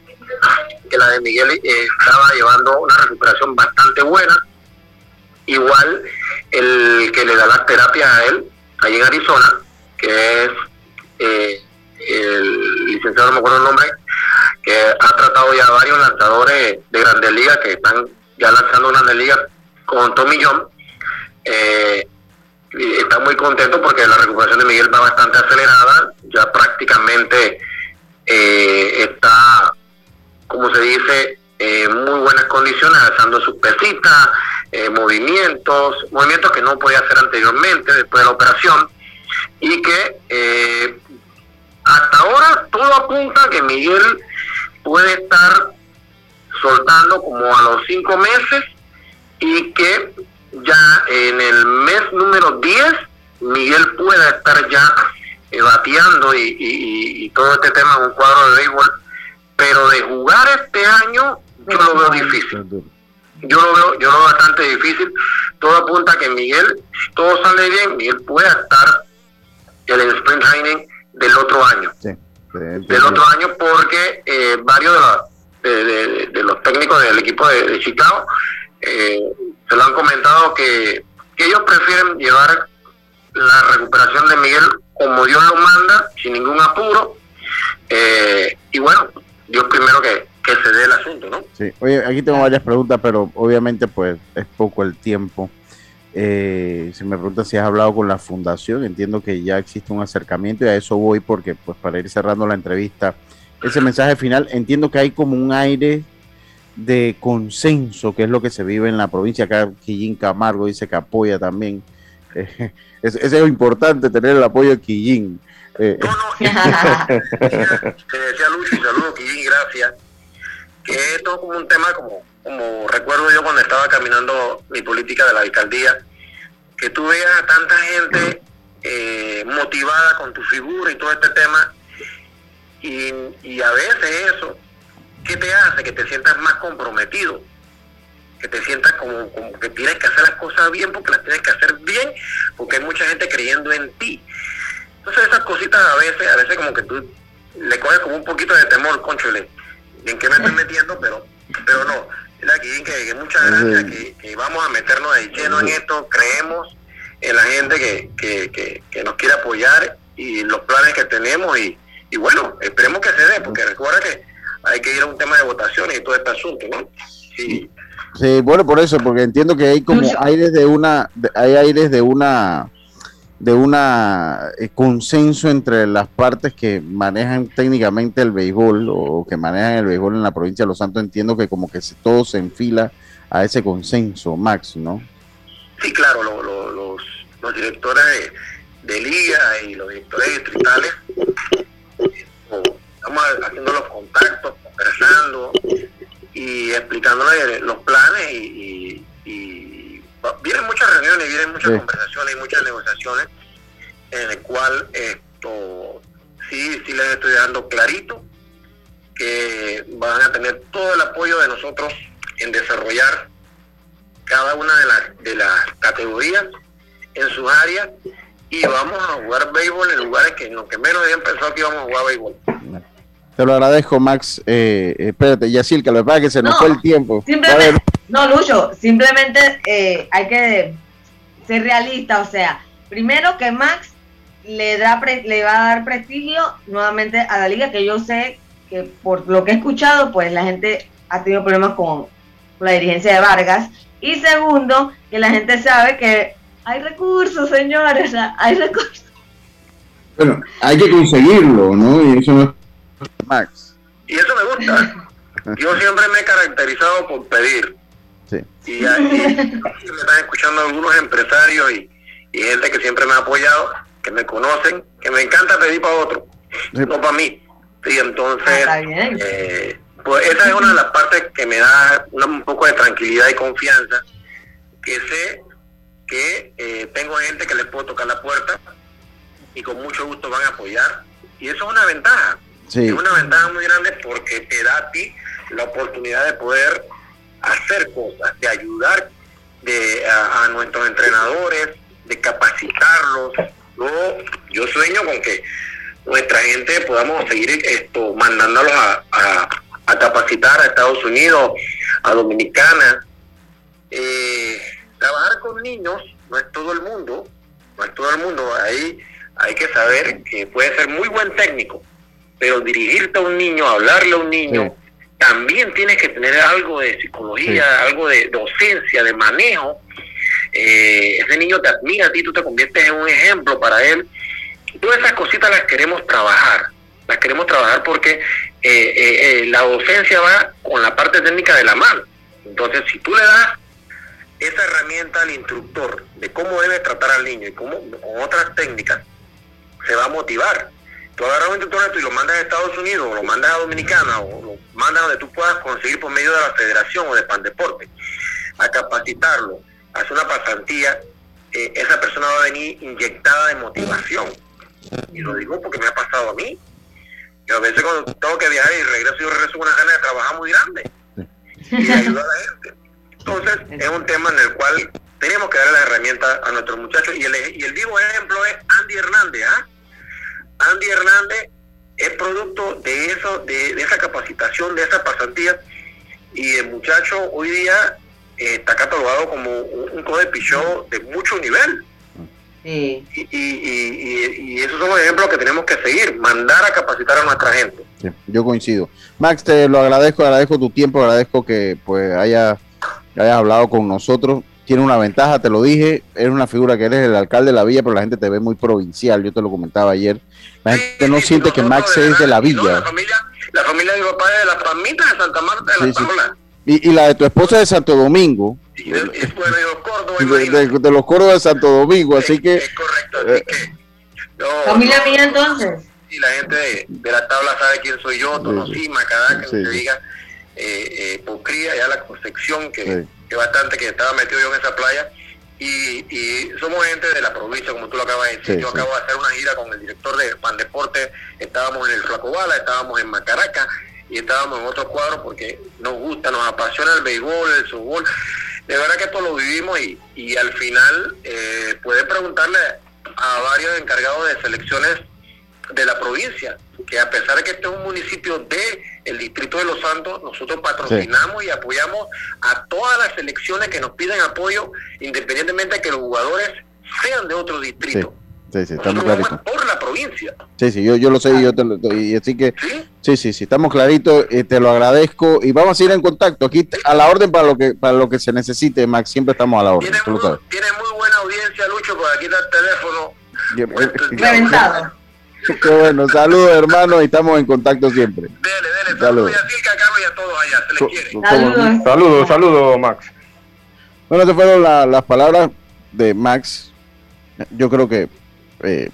que la de Miguel eh, estaba llevando una recuperación bastante buena. Igual el que le da las terapias a él, ahí en Arizona, que es eh, el licenciado, no me acuerdo el nombre, que ha tratado ya varios lanzadores de grandes ligas que están ya lanzando grandes ligas con Tommy John. Eh, está muy contento porque la recuperación de Miguel va bastante acelerada, ya prácticamente eh, está, como se dice, en muy buenas condiciones, alzando sus pesitas, eh, movimientos, movimientos que no podía hacer anteriormente después de la operación, y que eh, hasta ahora todo apunta que Miguel puede estar soltando como a los cinco meses y que ya en el mes número 10 Miguel pueda estar ya eh, bateando y, todo este tema en un cuadro de béisbol, pero de jugar este año yo lo veo difícil. Yo lo veo, yo lo veo bastante difícil. Todo apunta a que Miguel, si todo sale bien, Miguel pueda estar en el sprint training del otro año. del otro año porque eh, varios de los, de, los técnicos del equipo de, Chicago eh, se lo han comentado que, ellos prefieren llevar la recuperación de Miguel como Dios lo manda, sin ningún apuro. Eh, y bueno, Dios primero que, se dé el asunto, ¿no? Sí, oye, aquí tengo varias preguntas, pero obviamente pues es poco el tiempo. Eh, si me preguntan si has hablado con la fundación, entiendo que ya existe un acercamiento y a eso voy porque pues para ir cerrando la entrevista, ese mensaje final, entiendo que hay como un aire de consenso, que es lo que se vive en la provincia. Acá Quillín Camargo dice que apoya también. Eh, es, es, importante, tener el apoyo de Quillín. Eh, no, no, te decía Lucho, saludos Quillín, gracias. Que esto es como un tema, como, como recuerdo yo cuando estaba caminando mi política de la alcaldía, que tú veas a tanta gente eh, motivada con tu figura y todo este tema, y, a veces eso ¿qué te hace? Que te sientas más comprometido, que te sientas como, que tienes que hacer las cosas bien porque las tienes que hacer bien, porque hay mucha gente creyendo en ti. Entonces esas cositas a veces, a veces como que tú le coges como un poquito de temor, conchole, en qué me estoy metiendo, pero, pero no. Aquí, que, que muchas gracias, que, vamos a meternos de lleno en esto, creemos en la gente que, que, que, nos quiere apoyar y los planes que tenemos y, y bueno, esperemos que se dé, porque recuerda que hay que ir a un tema de votaciones y todo este asunto, ¿no? Sí. Sí, bueno, por eso, porque entiendo que hay como aires de una, hay aires de una, de una eh, consenso entre las partes que manejan técnicamente el béisbol o que manejan el béisbol en la provincia de Los Santos. Entiendo que como que todo se enfila a ese consenso, Max, ¿no? Sí, claro, los, los directores de, liga y los directores distritales haciendo los contactos, conversando y explicándole los planes y, vienen muchas reuniones, vienen muchas conversaciones y muchas negociaciones en el cual esto sí, sí les estoy dejando clarito que van a tener todo el apoyo de nosotros en desarrollar cada una de las, de las categorías en sus áreas y vamos a jugar béisbol en lugares que en lo que menos habían pensado que íbamos a jugar béisbol. Te lo agradezco, Max. Eh, espérate, Yacil, que lo que pasa que se nos fue el tiempo. No, Lucho, simplemente eh, hay que ser realista. O sea, primero que Max le, da le va a dar prestigio nuevamente a la liga, que yo sé que por lo que he escuchado, pues la gente ha tenido problemas con la dirigencia de Vargas. Y segundo, que la gente sabe que hay recursos, señores, hay recursos. Bueno, hay que conseguirlo, ¿no? Y eso no es Max. Y eso me gusta. Yo siempre me he caracterizado por pedir. Sí. Y ahí me están escuchando algunos empresarios y, gente que siempre me ha apoyado, que me conocen, que me encanta pedir para otro, no para mí. Y entonces, ah, eh, pues esa es una de las partes que me da un poco de tranquilidad y confianza, que sé que eh, tengo gente que les puedo tocar la puerta y con mucho gusto van a apoyar. Y eso es una ventaja. Es una ventaja muy grande porque te da a ti la oportunidad de poder hacer cosas, de ayudar de, a, nuestros entrenadores, de capacitarlos. Yo, yo sueño con que nuestra gente podamos seguir esto mandándolos a, a, capacitar a Estados Unidos, a Dominicana. Eh, trabajar con niños no es todo el mundo, no es todo el mundo. Ahí hay que saber que puede ser muy buen técnico, pero dirigirte a un niño, hablarle a un niño, también tienes que tener algo de psicología, algo de docencia, de manejo. Eh, ese niño te admira a ti, tú te conviertes en un ejemplo para él. Todas esas cositas las queremos trabajar, las queremos trabajar porque eh, eh, la docencia va con la parte técnica de la mano. Entonces, si tú le das esa herramienta al instructor de cómo debe tratar al niño y cómo con otras técnicas se va a motivar. Tú agarras un instructor y lo mandas a Estados Unidos, o lo mandas a Dominicana, o lo mandas donde tú puedas conseguir por medio de la federación o de Pandeporte, a capacitarlo, a hacer una pasantía, eh, esa persona va a venir inyectada de motivación. Y lo digo porque me ha pasado a mí. Yo a veces cuando tengo que viajar y regreso, yo regreso con una gana de trabajar muy grande. Y ayudar a la gente. Entonces, es un tema en el cual tenemos que darle las herramientas a nuestros muchachos. Y el, y el vivo ejemplo es Andy Hernández. ¿ah? Andy Hernández es producto de eso, de, esa capacitación, de esa pasantía. Y el muchacho hoy día eh, está catalogado como un, un pichó de mucho nivel. Y, y, esos son los ejemplos que tenemos que seguir, mandar a capacitar a nuestra gente. yo coincido. Max, te lo agradezco, agradezco tu tiempo, agradezco que pues haya hayas hablado con nosotros. Tiene una ventaja, te lo dije, eres una figura que eres el alcalde de la villa, pero la gente te ve muy provincial, yo te lo comentaba ayer. La gente no siente que Max es de la villa. la, familia, la familia de mi papá es de las palmitas de Santa Marta de la Y, y, la de tu esposa de Santo Domingo. Y de, de, los Córdoba, de, los Córdoba de Santo Domingo, así que... Es correcto, así eh, que... ¿Familia mía entonces? Y la gente de, la tabla sabe quién soy yo, Tonosí, Macadá, que se diga eh, eh, ya la Concepción, que, que bastante que estaba metido yo en esa playa. Y, y, somos gente de la provincia, como tú lo acabas de decir. yo acabo de hacer una gira con el director de Pan Deporte, estábamos en el Flacobala, estábamos en Macaraca y estábamos en otros cuadros porque nos gusta, nos apasiona el béisbol, el fútbol. De verdad que esto lo vivimos y, y al final eh, puede preguntarle a varios encargados de selecciones de la provincia, que a pesar de que este es un municipio de el distrito de Los Santos, nosotros patrocinamos y apoyamos a todas las selecciones que nos piden apoyo, independientemente de que los jugadores sean de otro distrito. Sí, sí, estamos claritos. Por la provincia. Sí, sí, yo, yo lo sé y yo te lo y así que ¿Sí? sí, sí, estamos claritos, y te lo agradezco y vamos a ir en contacto aquí a la orden para lo que para lo que se necesite, Max, siempre estamos a la orden. Tiene, muy, tiene muy buena audiencia, Lucho, por aquí está el teléfono. Pues, Reventado. Qué bueno, saludos hermano y estamos en contacto siempre. Dele, dele, saludos. Y a todos allá, se les quiere. Saludos, saludos, saludo, Max. Bueno, estas fueron las palabras de Max. Yo creo que eh,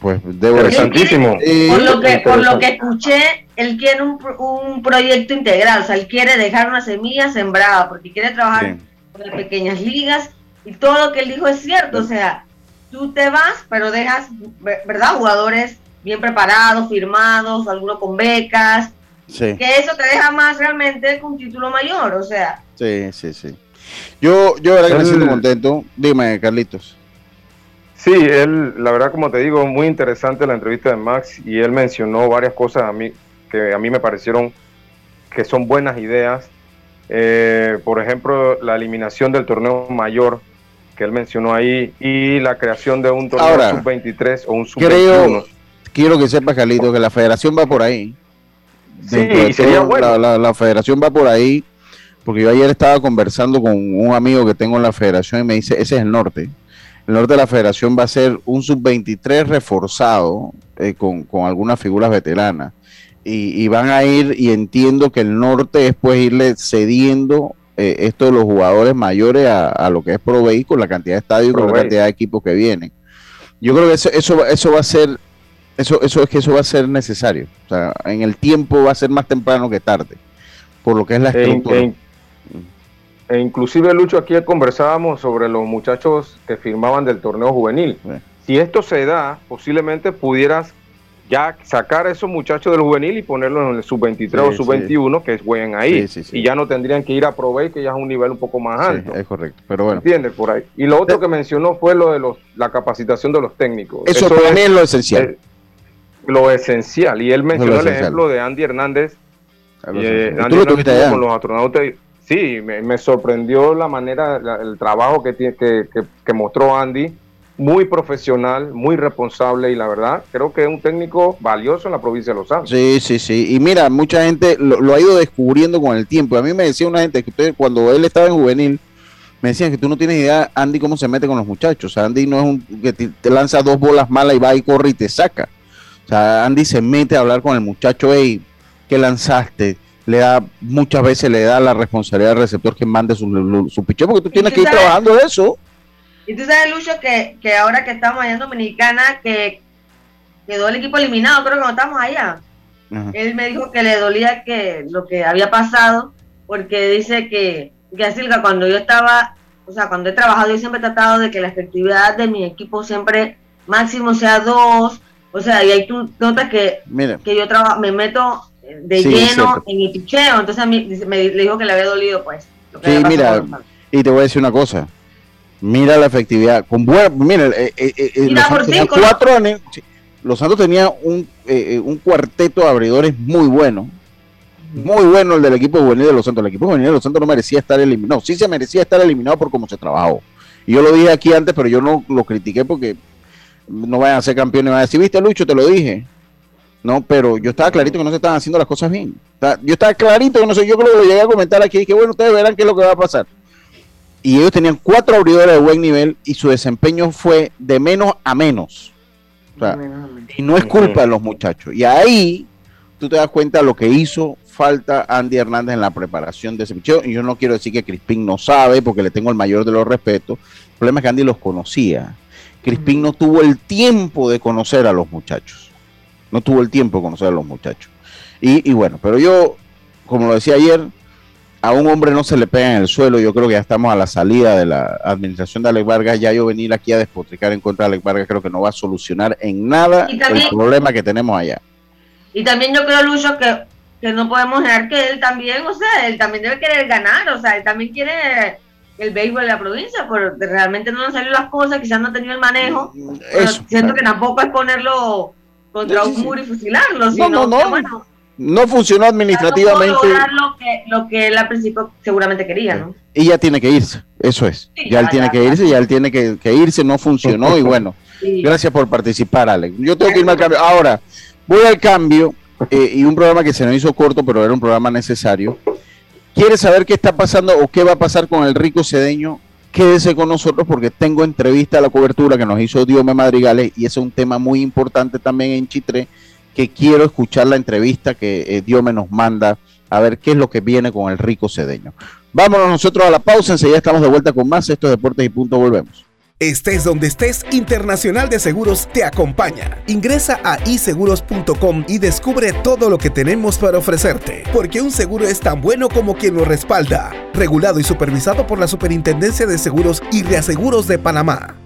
Pues debo Interesantísimo. por, lo que, por lo que escuché, él quiere un, un, proyecto integral, o sea, él quiere dejar una semilla sembrada, porque quiere trabajar con las pequeñas ligas, y todo lo que él dijo es cierto, o sea, tú te vas, pero dejas, ¿verdad? Jugadores bien preparados, firmados, algunos con becas, que eso te deja más realmente con un título mayor, o sea. Sí, sí, sí. Yo, yo verdad que me siento contento. Dime, Carlitos. Sí, él, la verdad, como te digo, muy interesante la entrevista de Max y él mencionó varias cosas a mí que a mí me parecieron que son buenas ideas. Eh, por ejemplo, la eliminación del torneo mayor que él mencionó ahí y la creación de un torneo sub-23 o un sub-21. Quiero que sepa, Carlitos, que la federación va por ahí. Sí, sería bueno. la federación va por ahí porque yo ayer estaba conversando con un amigo que tengo en la federación y me dice, ese es el norte. El norte de la federación va a ser un sub-23 reforzado eh, con, algunas figuras veteranas. Y, van a ir, y entiendo que el norte es pues irle cediendo eh, esto de los jugadores mayores a, lo que es Provey con la cantidad de estadios y con la cantidad de equipos que vienen. Yo creo que eso, eso, eso va a ser, eso, eso es que eso va a ser necesario. O sea, en el tiempo va a ser más temprano que tarde, por lo que es la estructura. E inclusive, Lucho, aquí conversábamos sobre los muchachos que firmaban del torneo juvenil. Si esto se da, posiblemente pudieras ya sacar a esos muchachos del juvenil y ponerlos en el sub-23 o sub-21 que jueguen ahí. y ya no tendrían que ir a Provey, que ya es un nivel un poco más alto. es correcto, pero bueno. ¿Entiendes? Por ahí. Y lo otro que mencionó fue lo de los, la capacitación de los técnicos. Eso, también es lo esencial. lo esencial. Y él mencionó el ejemplo de Andy Hernández. Eh, Andy Hernández con los astronautas sí, me, sorprendió la manera, el trabajo que, que, que, mostró Andy, muy profesional, muy responsable y la verdad creo que es un técnico valioso en la provincia de Los Ángeles. Sí, sí, sí. Y mira, mucha gente lo, ha ido descubriendo con el tiempo. A mí me decía una gente que usted, cuando él estaba en juvenil, me decían que tú no tienes idea, Andy, cómo se mete con los muchachos. Andy no es un que te, lanza dos bolas malas y va y corre y te saca. O sea, Andy se mete a hablar con el muchacho, hey, ¿qué lanzaste? le da, muchas veces le da la responsabilidad al receptor que mande su, su picheo, porque tú tienes que ir trabajando eso. Y tú sabes, Lucho, que, que ahora que estamos allá en Dominicana, que quedó el equipo eliminado, creo que no estamos allá. Él me dijo que le dolía que lo que había pasado, porque dice que, que así cuando yo estaba, o sea, cuando he trabajado, yo siempre he tratado de que la efectividad de mi equipo siempre máximo sea dos, o sea, y ahí tú notas que, que yo trabajo, me meto de lleno en el picheo. Entonces a mí me, le dijo que le había dolido, pues. sí, mira, y te voy a decir una cosa. Mira la efectividad. Con buena, mira, eh, eh, eh, los, Santos tenía cuatro los Santos tenía un, un cuarteto de abridores muy bueno. Muy bueno el del equipo juvenil de los Santos. El equipo juvenil de los Santos no merecía estar eliminado. Sí se merecía estar eliminado por cómo se trabajó. Y yo lo dije aquí antes, pero yo no lo critiqué porque no vayan a ser campeones. Van a decir, viste, Lucho, te lo dije. No, pero yo estaba clarito que no se estaban haciendo las cosas bien. Yo estaba clarito que no sé, yo creo que lo llegué a comentar aquí, que bueno, ustedes verán qué es lo que va a pasar. Y ellos tenían cuatro abridores de buen nivel y su desempeño fue de menos a menos. y no es culpa de los muchachos. Y ahí tú te das cuenta de lo que hizo falta Andy Hernández en la preparación de ese picheo. Y yo no quiero decir que Crispín no sabe, porque le tengo el mayor de los respetos. El problema es que Andy los conocía. Crispín no tuvo el tiempo de conocer a los muchachos no tuvo el tiempo de conocer a los muchachos. Y, bueno, pero yo, como lo decía ayer, a un hombre no se le pega en el suelo. Yo creo que ya estamos a la salida de la administración de Alex Vargas. Ya yo venir aquí a despotricar en contra de Alex Vargas creo que no va a solucionar en nada el problema que tenemos allá. Y también yo creo, Lucho, que, que no podemos dejar que él también, o sea, él también debe querer ganar, o sea, él también quiere el béisbol de la provincia, pero realmente no han salido las cosas, quizás no ha tenido el manejo. siento que tampoco es ponerlo contra un muro y fusilarlo, no, no, no. No funcionó administrativamente. lo que, lo que él al principio seguramente quería, ¿no? Y ya tiene que irse, eso es. ya, él tiene que irse, ya él tiene que, irse, no funcionó y bueno. Gracias por participar, Alex. Yo tengo que irme al cambio. Ahora, voy al cambio eh, y un programa que se nos hizo corto, pero era un programa necesario. ¿Quieres saber qué está pasando o qué va a pasar con el rico cedeño? quédese con nosotros porque tengo entrevista a la cobertura que nos hizo Diome Madrigales y ese es un tema muy importante también en Chitre que quiero escuchar la entrevista que eh, Diome nos manda a ver qué es lo que viene con el rico cedeño. Vámonos nosotros a la pausa, enseguida estamos de vuelta con más. Estos Deportes y Punto, volvemos. Estés donde estés, Internacional de Seguros te acompaña. Ingresa a iseguros.com y descubre todo lo que tenemos para ofrecerte, porque un seguro es tan bueno como quien lo respalda. Regulado y supervisado por la Superintendencia de Seguros y Reaseguros de Panamá.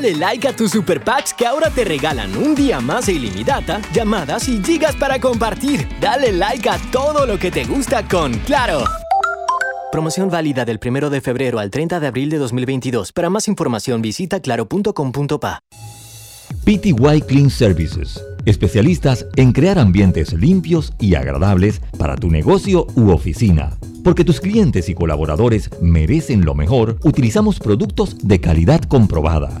Dale like a tus super packs que ahora te regalan un día más de ilimitada, llamadas y gigas para compartir. Dale like a todo lo que te gusta con Claro. Promoción válida del 1 de febrero al 30 de abril de 2022. Para más información visita claro.com.pa. PTY Clean Services. Especialistas en crear ambientes limpios y agradables para tu negocio u oficina. Porque tus clientes y colaboradores merecen lo mejor, utilizamos productos de calidad comprobada.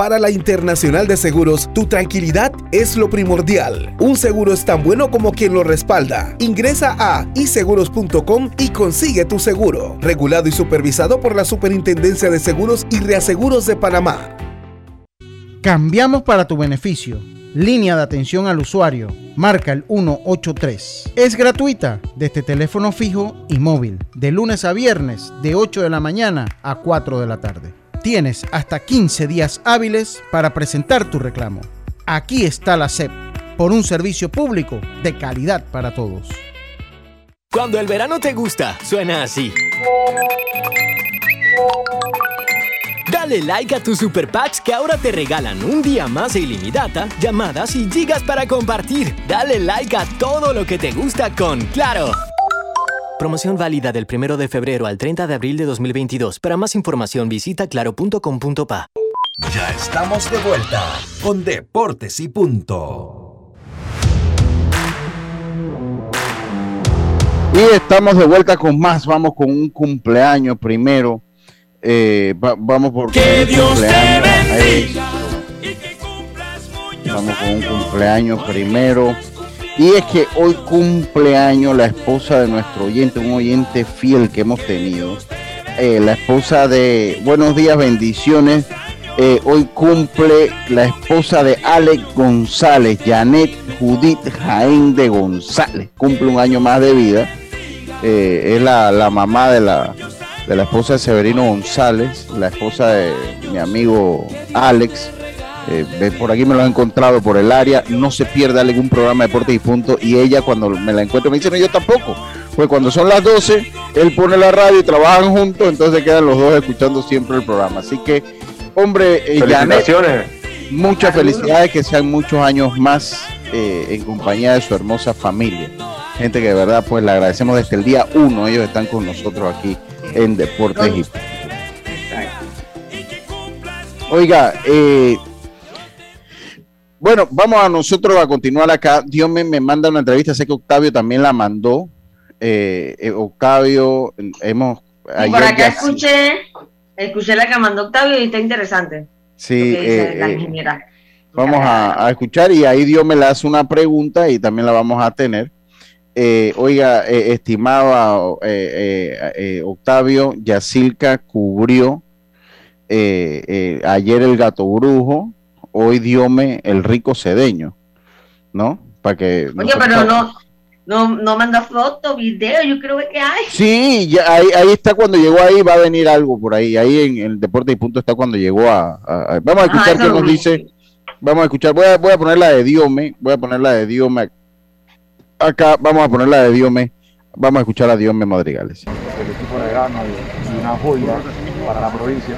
Para la Internacional de Seguros, tu tranquilidad es lo primordial. Un seguro es tan bueno como quien lo respalda. Ingresa a iseguros.com y consigue tu seguro. Regulado y supervisado por la Superintendencia de Seguros y Reaseguros de Panamá. Cambiamos para tu beneficio. Línea de atención al usuario. Marca el 183. Es gratuita desde teléfono fijo y móvil. De lunes a viernes, de 8 de la mañana a 4 de la tarde. Tienes hasta 15 días hábiles para presentar tu reclamo. Aquí está la SEP, por un servicio público de calidad para todos. Cuando el verano te gusta, suena así. Dale like a tus super packs que ahora te regalan un día más de ilimitada, llamadas y gigas para compartir. Dale like a todo lo que te gusta con Claro. Promoción válida del 1 de febrero al 30 de abril de 2022. Para más información visita claro.com.pa. Ya estamos de vuelta con Deportes y Punto. Y estamos de vuelta con más. Vamos con un cumpleaños primero. Eh, vamos por que Dios te bendiga Vamos con un cumpleaños primero. Y es que hoy cumpleaños la esposa de nuestro oyente, un oyente fiel que hemos tenido. Eh, la esposa de Buenos días, bendiciones. Eh, hoy cumple la esposa de Alex González, Janet Judith Jaén de González. Cumple un año más de vida. Eh, es la, la mamá de la, de la esposa de Severino González, la esposa de mi amigo Alex. Eh, por aquí me lo he encontrado por el área, no se pierda algún programa de deporte y punto. Y ella cuando me la encuentro me dice, no, yo tampoco. Pues cuando son las 12, él pone la radio y trabajan juntos, entonces quedan los dos escuchando siempre el programa. Así que, hombre, eh, Felicitaciones. muchas felicidades, que sean muchos años más eh, en compañía de su hermosa familia. Gente que de verdad, pues le agradecemos desde el día uno, ellos están con nosotros aquí en Deportes y Oiga, eh, bueno, vamos a nosotros a continuar acá. Dios me, me manda una entrevista, sé que Octavio también la mandó. Eh, eh, Octavio, hemos... Y por acá escuché, escuché la que mandó Octavio y está interesante. Sí, la ingeniera. Vamos a, escuchar y ahí Dios me le hace una pregunta y también la vamos a tener. oiga, estimado Octavio, Yacilca cubrió ayer el gato brujo, hoy diome el rico cedeño, ¿no? Para que. Oye, pero no, no, no manda foto, video, yo creo que hay. Sí, ya, ahí, ahí, está cuando llegó ahí, va a venir algo por ahí. Ahí en el deporte y punto está cuando llegó a. vamos a escuchar qué nos dice. Vamos a escuchar, voy a, voy a poner la de Diome, voy a poner la de Diome acá, vamos a poner la de Diome, vamos a escuchar a Diome Madrigales. El equipo de y una joya para la provincia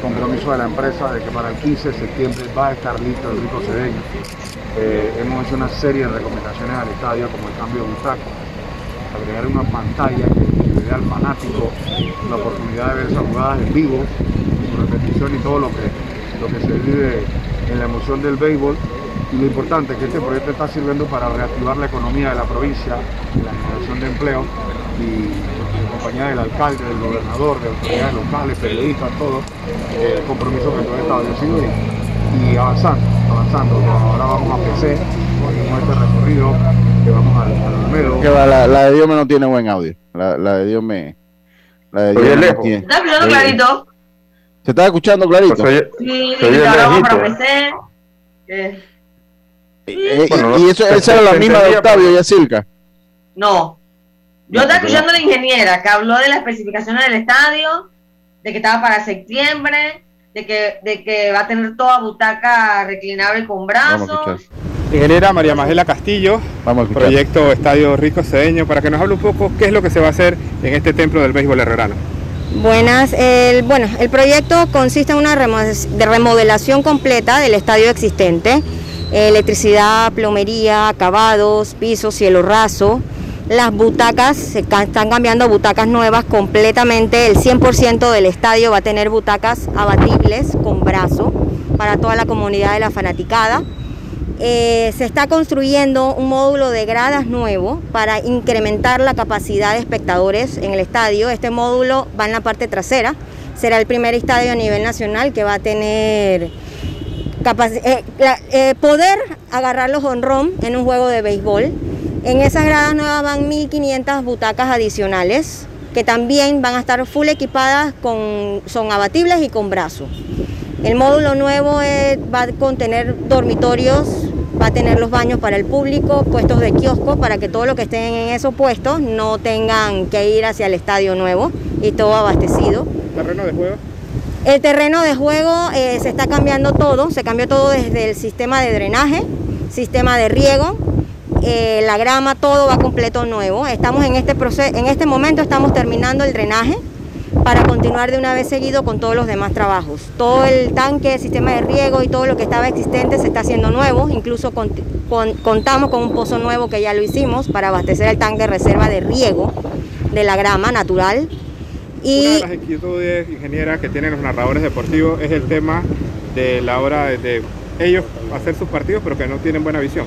compromiso de la empresa de que para el 15 de septiembre va a estar listo el rico cedeño Eh, hemos hecho una serie de recomendaciones al estadio como el cambio de butaca, agregar una pantalla que le dé al fanático la oportunidad de ver esas jugadas en vivo, su repetición y todo lo que, lo que se vive en la emoción del béisbol. Y lo importante es que este proyecto está sirviendo para reactivar la economía de la provincia, la generación de empleo y en compañía del alcalde, del gobernador, de autoridades locales, periodistas, todos, el compromiso que todo el Estado y, y avanzando, avanzando. Ahora vamos a PC con este recorrido, que vamos al, al Olmedo. Que la, la, de Dios me no tiene buen audio. La, la de Dios me. La de Dios tiene. ¿Está escuchando clarito? ¿Se está escuchando clarito? Pues sí, ahora vamos para PC. Eh. Eh, bueno, y eso, esa era la misma de Octavio y Yacirca. No, yo estaba escuchando a la ingeniera que habló de las especificaciones del estadio, de que estaba para septiembre, de que, de que va a tener toda butaca reclinable con brazos. Ingeniera María Magela Castillo, proyecto Estadio Rico Cedeño, para que nos hable un poco qué es lo que se va a hacer en este templo del béisbol herrerano. Buenas, el, bueno, el proyecto consiste en una remodelación completa del estadio existente, electricidad, plomería, acabados, piso, cielo raso, las butacas, se están cambiando butacas nuevas completamente, el 100% del estadio va a tener butacas abatibles con brazo para toda la comunidad de la fanaticada. Eh, se está construyendo un módulo de gradas nuevo para incrementar la capacidad de espectadores en el estadio. Este módulo va en la parte trasera. Será el primer estadio a nivel nacional que va a tener eh, eh, poder agarrar los honrón en un juego de béisbol. En esas gradas nuevas van 1.500 butacas adicionales que también van a estar full equipadas con, son abatibles y con brazo. El módulo nuevo va a contener dormitorios, va a tener los baños para el público, puestos de kiosco para que todos los que estén en esos puestos no tengan que ir hacia el estadio nuevo y todo abastecido. ¿Terreno de juego? El terreno de juego eh, se está cambiando todo, se cambió todo desde el sistema de drenaje, sistema de riego, eh, la grama, todo va completo nuevo. Estamos en este proceso, en este momento estamos terminando el drenaje para continuar de una vez seguido con todos los demás trabajos. Todo el tanque, el sistema de riego y todo lo que estaba existente se está haciendo nuevo, incluso contamos con un pozo nuevo que ya lo hicimos para abastecer el tanque de reserva de riego de la grama natural. Y una de las inquietudes, ingeniera, que tienen los narradores deportivos es el tema de la hora de ellos hacer sus partidos, pero que no tienen buena visión.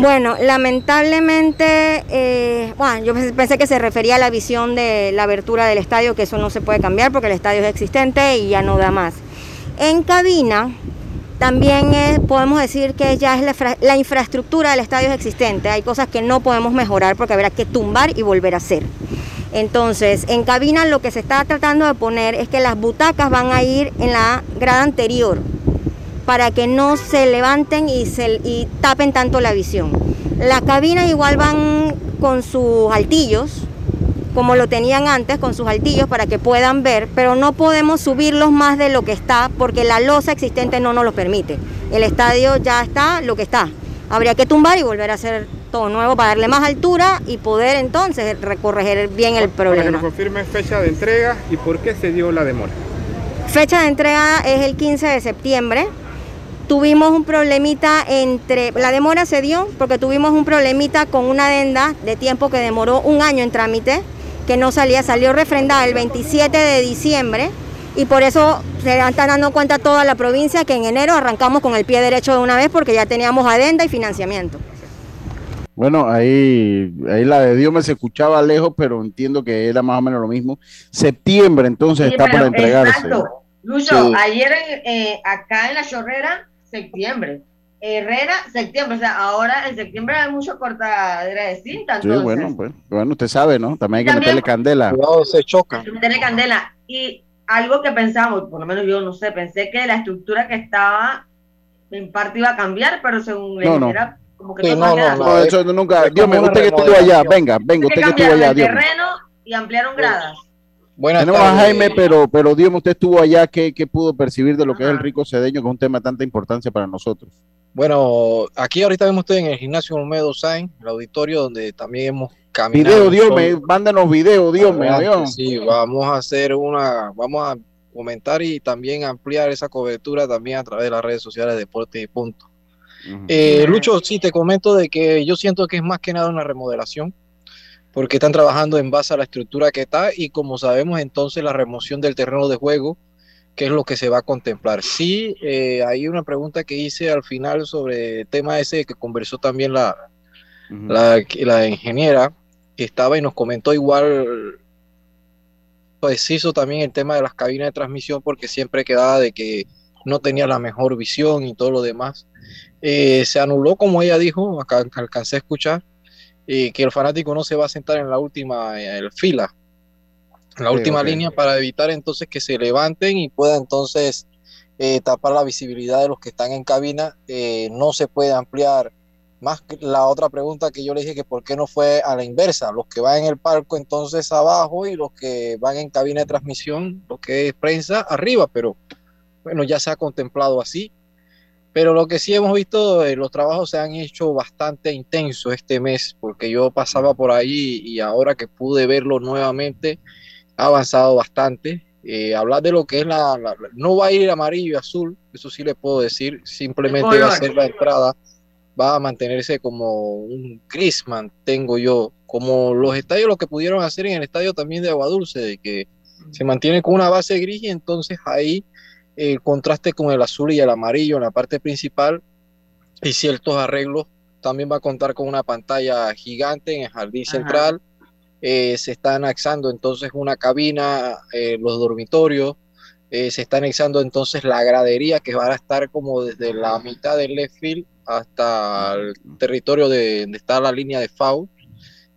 Bueno, lamentablemente, eh, bueno, yo pensé que se refería a la visión de la abertura del estadio, que eso no se puede cambiar porque el estadio es existente y ya no da más. En cabina, también podemos decir que ya es la, infraestructura del estadio es existente. Hay cosas que no podemos mejorar porque habrá que tumbar y volver a hacer. Entonces, en cabina lo que se está tratando de poner es que las butacas van a ir en la grada anterior para que no se levanten y, se, y tapen tanto la visión. Las cabinas igual van con sus altillos, como lo tenían antes, con sus altillos para que puedan ver, pero no podemos subirlos más de lo que está porque la losa existente no nos lo permite. El estadio ya está lo que está. Habría que tumbar y volver a hacer todo nuevo para darle más altura y poder entonces recorrer bien el problema. Para que nos confirme fecha de entrega y por qué se dio la demora. Fecha de entrega es el 15 de septiembre tuvimos un problemita entre, la demora se dio porque tuvimos un problemita con una adenda de tiempo que demoró un año en trámite, que no salía, salió refrendada el 27 de diciembre y por eso se están dando cuenta toda la provincia que en enero arrancamos con el pie derecho de una vez porque ya teníamos adenda y financiamiento. Bueno, ahí, ahí la de Dios me se escuchaba lejos, pero entiendo que era más o menos lo mismo. Septiembre entonces está por entregarse. Exacto. Lucho, ayer eh, acá en la chorrera septiembre. Herrera, septiembre, o sea, ahora en septiembre hay mucha cortadera de cinta. Sí, bueno, pues, bueno, usted sabe, ¿no? También hay que meterle candela. Cuidado, se choca. Meterle candela. Y algo que pensamos, por lo menos yo no sé, pensé que la estructura que estaba en parte iba a cambiar, pero según no, no. era como que no, no, no, eso nunca. Dios mío, usted que estuvo allá, venga, venga, usted que estuvo allá. El terreno y ampliaron gradas. Tenemos a Jaime, pero, pero Dios, usted estuvo allá, ¿qué, pudo percibir de lo que es el rico cedeño, que es un tema de tanta importancia para nosotros? Bueno, aquí ahorita vemos usted en el gimnasio Olmedo Sain, el auditorio donde también hemos caminado. Video, Dios me, mándenos video, Dios me, Sí, vamos a hacer una, vamos a comentar y también ampliar esa cobertura también a través de las redes sociales de Deporte y Punto. Eh, Lucho, sí, te comento de que yo siento que es más que nada una remodelación, porque están trabajando en base a la estructura que está y como sabemos entonces la remoción del terreno de juego, que es lo que se va a contemplar. Sí, eh, hay una pregunta que hice al final sobre el tema ese que conversó también la, la, la ingeniera, que estaba y nos comentó igual preciso también el tema de las cabinas de transmisión porque siempre quedaba de que no tenía la mejor visión y todo lo demás. Eh, se anuló, como ella dijo, acá alcancé a escuchar, eh, que el fanático no se va a sentar en la última eh, fila, en la última línea para evitar entonces que se levanten y pueda entonces tapar la visibilidad de los que están en cabina. no se puede ampliar más que la otra pregunta que yo le dije que por qué no fue a la inversa, los que van en el palco entonces abajo y los que van en cabina de transmisión, lo que es prensa, arriba, pero bueno, ya se ha contemplado así. Pero lo que sí hemos visto, eh, los trabajos se han hecho bastante intensos este mes, porque yo pasaba por ahí y ahora que pude verlo nuevamente, ha avanzado bastante. Eh, hablar de lo que es la, No va a ir amarillo y azul, eso sí le puedo decir, simplemente va a ser la entrada va a mantenerse como un Chrisman, tengo yo, como los estadios lo que pudieron hacer en el estadio también de Agua Dulce, de que se mantiene con una base gris y entonces ahí el contraste con el azul y el amarillo en la parte principal y ciertos arreglos. También va a contar con una pantalla gigante en el jardín central. Eh, se está anexando entonces una cabina, eh, los dormitorios, eh, se está anexando entonces la gradería que va a estar como desde la mitad del left field hasta el territorio de donde está la línea de FAU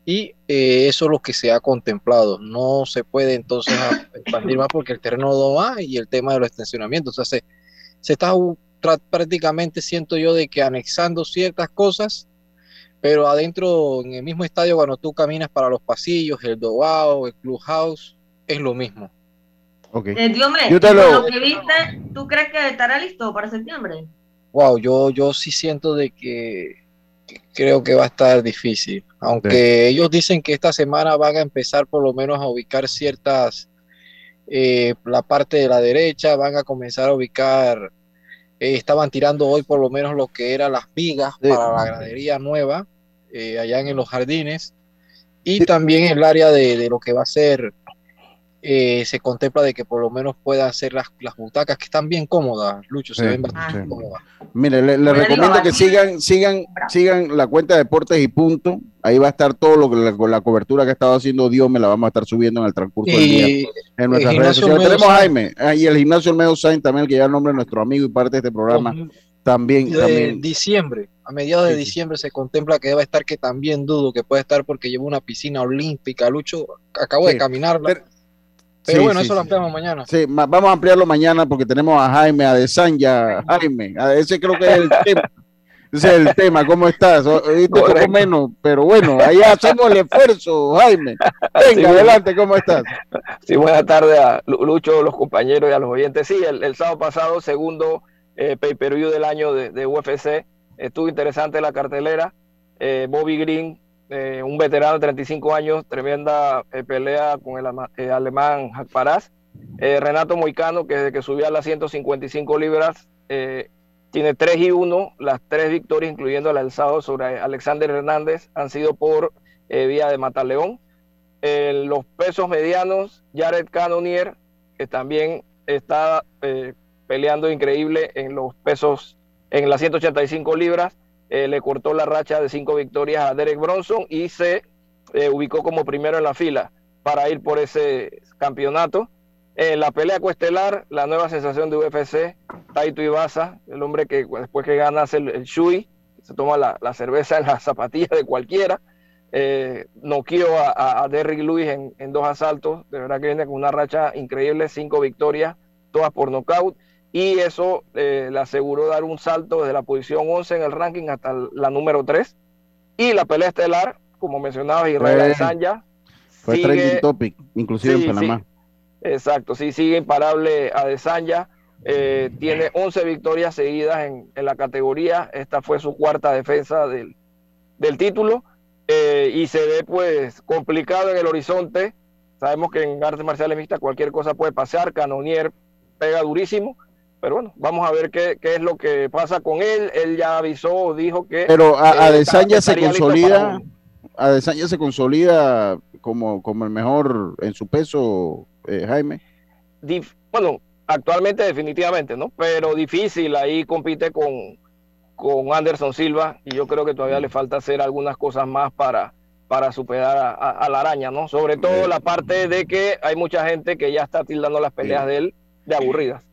y eh, eso es lo que se ha contemplado. No se puede entonces expandir más porque el terreno no va y el tema de los extensionamientos. O sea, se, está prácticamente, siento yo, de que anexando ciertas cosas, pero adentro, en el mismo estadio, cuando tú caminas para los pasillos, el dogao, el clubhouse, es lo mismo. Okay. Eh, lo... que viste, ¿tú crees que estará listo para septiembre? wow, yo, yo sí siento de que, creo que va a estar difícil. Aunque ellos dicen que esta semana van a empezar por lo menos a ubicar ciertas, eh, la parte de la derecha, van a comenzar a ubicar, eh, estaban tirando hoy por lo menos lo que eran las vigas para la gradería nueva, eh, allá en los jardines, y también el área de, de, lo que va a ser eh, se contempla de que por lo menos pueda hacer las, las butacas que están bien cómodas, Lucho, se ven bastante cómodas. Mire, le, recomiendo que sigan, sigan, sigan la cuenta de Deportes y Punto. Ahí va a estar todo lo que la, la cobertura que ha estado haciendo Dios, me la vamos a estar subiendo en el transcurso del día en nuestras redes sociales. Tenemos Jaime ah, y el gimnasio Olmedo Sainz también, el que ya el nombre de nuestro amigo y parte de este programa. También, de también. diciembre, a mediados de diciembre se contempla que debe estar, que también dudo que puede estar porque lleva una piscina olímpica. Lucho, acabo de caminarla. Pero bueno, eso lo ampliamos mañana. Sí, vamos a ampliarlo mañana porque tenemos a Jaime, a Desanya, Jaime, a ese creo que es el tema. Ese es el tema, ¿cómo estás? Poco menos, pero bueno, ahí hacemos el esfuerzo, Jaime. Venga, adelante, ¿cómo estás? Sí, buenas tardes a Lucho, los compañeros y a los oyentes. Sí, el, sábado pasado, segundo eh, pay-per-view del año de, UFC, estuvo interesante la cartelera. Eh, Bobby Green eh, un veterano de 35 años, tremenda eh, pelea con el eh, alemán Paraz. Renato Moicano, que desde que subió a las 155 libras, tiene 3 y 1. Las tres victorias, incluyendo el alzado sobre Alexander Hernández, han sido por vía de Mataleón. En los pesos medianos, Jared Cannonier, que también está peleando increíble en los pesos, en las 185 libras eh, le cortó la racha de cinco victorias a Derek Bronson y se eh, ubicó como primero en la fila para ir por ese campeonato. En la pelea cuestelar, la nueva sensación de UFC, Taito Ibaza, el hombre que después que gana hace el, Shui, se toma la, cerveza en la zapatilla de cualquiera, eh, noqueó a, a, Derrick Lewis en, en, dos asaltos, de verdad que viene con una racha increíble, cinco victorias, todas por nocaut y eso eh, le aseguró dar un salto desde la posición 11 en el ranking hasta la número 3. Y la pelea estelar, como mencionaba Israel Sanya. Fue trending topic, inclusive en Panamá. exacto, sí, sigue imparable a Desanya. Eh, tiene 11 victorias seguidas en, la categoría. Esta fue su cuarta defensa del, título. Eh, y se ve pues complicado en el horizonte. Sabemos que en artes marciales mixtas cualquier cosa puede pasar. Canonier pega durísimo pero bueno, vamos a ver qué, qué, es lo que pasa con él. Él ya avisó, dijo que. Pero a, eh, se consolida. Adesanya se consolida como, como el mejor en su peso, eh, Jaime. bueno, actualmente definitivamente, ¿no? Pero difícil, ahí compite con, con Anderson Silva y yo creo que todavía le falta hacer algunas cosas más para, para superar a, la araña, ¿no? Sobre todo la parte de que hay mucha gente que ya está tildando las peleas de él de aburridas.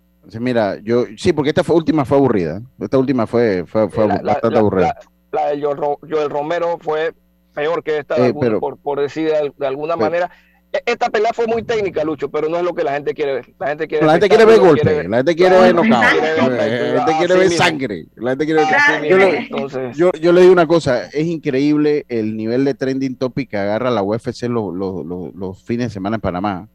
Mira, yo sí, porque esta fue, última fue aburrida. Esta última fue, fue, bastante aburrida. La, de Joel Romero fue peor que esta, eh, por, por, decir de, alguna manera. E, esta pelea fue muy técnica, Lucho, pero no es lo que la gente quiere ver. La gente quiere, la gente quiere ver golpe, la gente quiere ver knockout, la gente quiere ver sangre, la gente quiere ver... Yo, yo, le digo una cosa, es increíble el nivel de trending topic que agarra la UFC los, los, los, fines de semana en Panamá.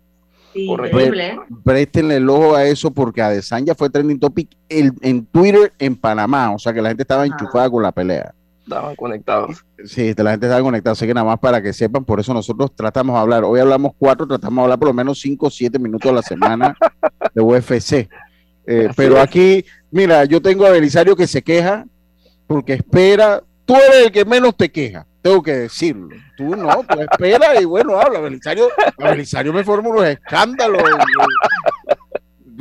Increíble. Préstenle el ojo a eso porque Adesanya fue trending topic en Twitter en Panamá, o sea que la gente estaba enchufada con la pelea estaban conectados. Sí, la gente estaba conectada, así que nada más para que sepan, por eso nosotros tratamos de hablar. Hoy hablamos cuatro, tratamos de hablar por lo menos cinco o siete minutos a la semana de UFC. Eh, pero aquí, mira, yo tengo a Belisario que se queja porque espera, tú eres el que menos te queja, tengo que decirlo. Tú no, tú esperas y bueno, habla. Belisario, Belisario me forma unos escándalos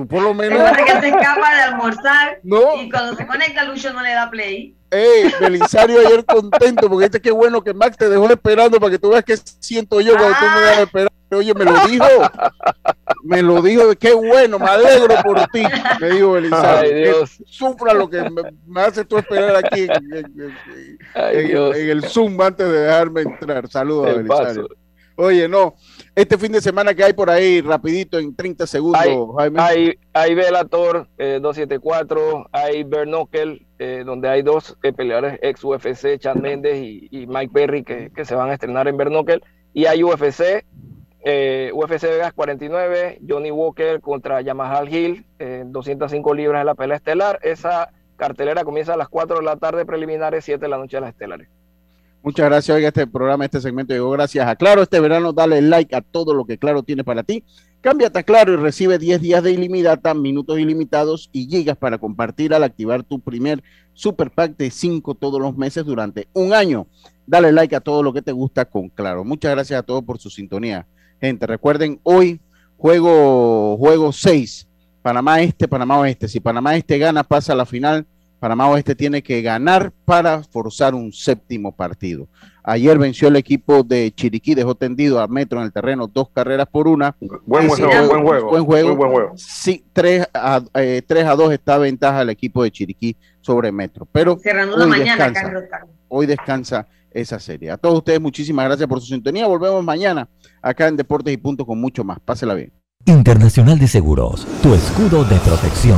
por lo menos. que se escapa de almorzar y cuando se conecta Lucho no le da play. Ey, Belisario ayer contento porque este qué bueno que Max te dejó esperando para que tú veas qué siento yo cuando tú me das esperando. Oye, me lo dijo, me lo dijo, qué bueno, me alegro por ti, me dijo Belisario. Sufra lo que me, hace tú esperar aquí en, el Zoom antes de dejarme entrar. Saludos, Belisario. Oye, no, este fin de semana que hay por ahí, rapidito, en 30 segundos, hay, Jaime. Hay, hay Velator 274, eh, hay Bernokel, eh, donde hay dos eh, peleadores ex UFC, Chad Méndez y, Mike Perry, que, se van a estrenar en Bernokel, y hay UFC, UFC Vegas 49, Johnny Walker contra Yamaha Hill, 205 libras en la pelea estelar. Esa cartelera comienza a las 4 de la tarde preliminares, 7 de la noche a las estelares. Muchas gracias. Oiga, este programa, este segmento llegó gracias a Claro. Este verano dale like a todo lo que Claro tiene para ti. Cámbiate a Claro y recibe 10 días de ilimitada, minutos ilimitados y gigas para compartir al activar tu primer super pack de 5 todos los meses durante un año. Dale like a todo lo que te gusta con Claro. Muchas gracias a todos por su sintonía. Gente, recuerden, hoy juego, juego 6, Panamá Este, Panamá Oeste. Si Panamá Este gana, pasa a la final Panamá Oeste tiene que ganar para forzar un séptimo partido. Ayer venció el equipo de Chiriquí, dejó tendido a Metro en el terreno dos carreras por una. Buen, buen, juego, buen juego, buen juego. buen juego. Sí, 3 a, eh, 3 a 2 está ventaja el equipo de Chiriquí sobre Metro. Pero hoy, descansa, hoy descansa esa serie. A todos ustedes, muchísimas gracias por su sintonía. Volvemos mañana acá en Deportes y Punto con mucho más. Pásela bien. Internacional de Seguros, tu escudo de protección.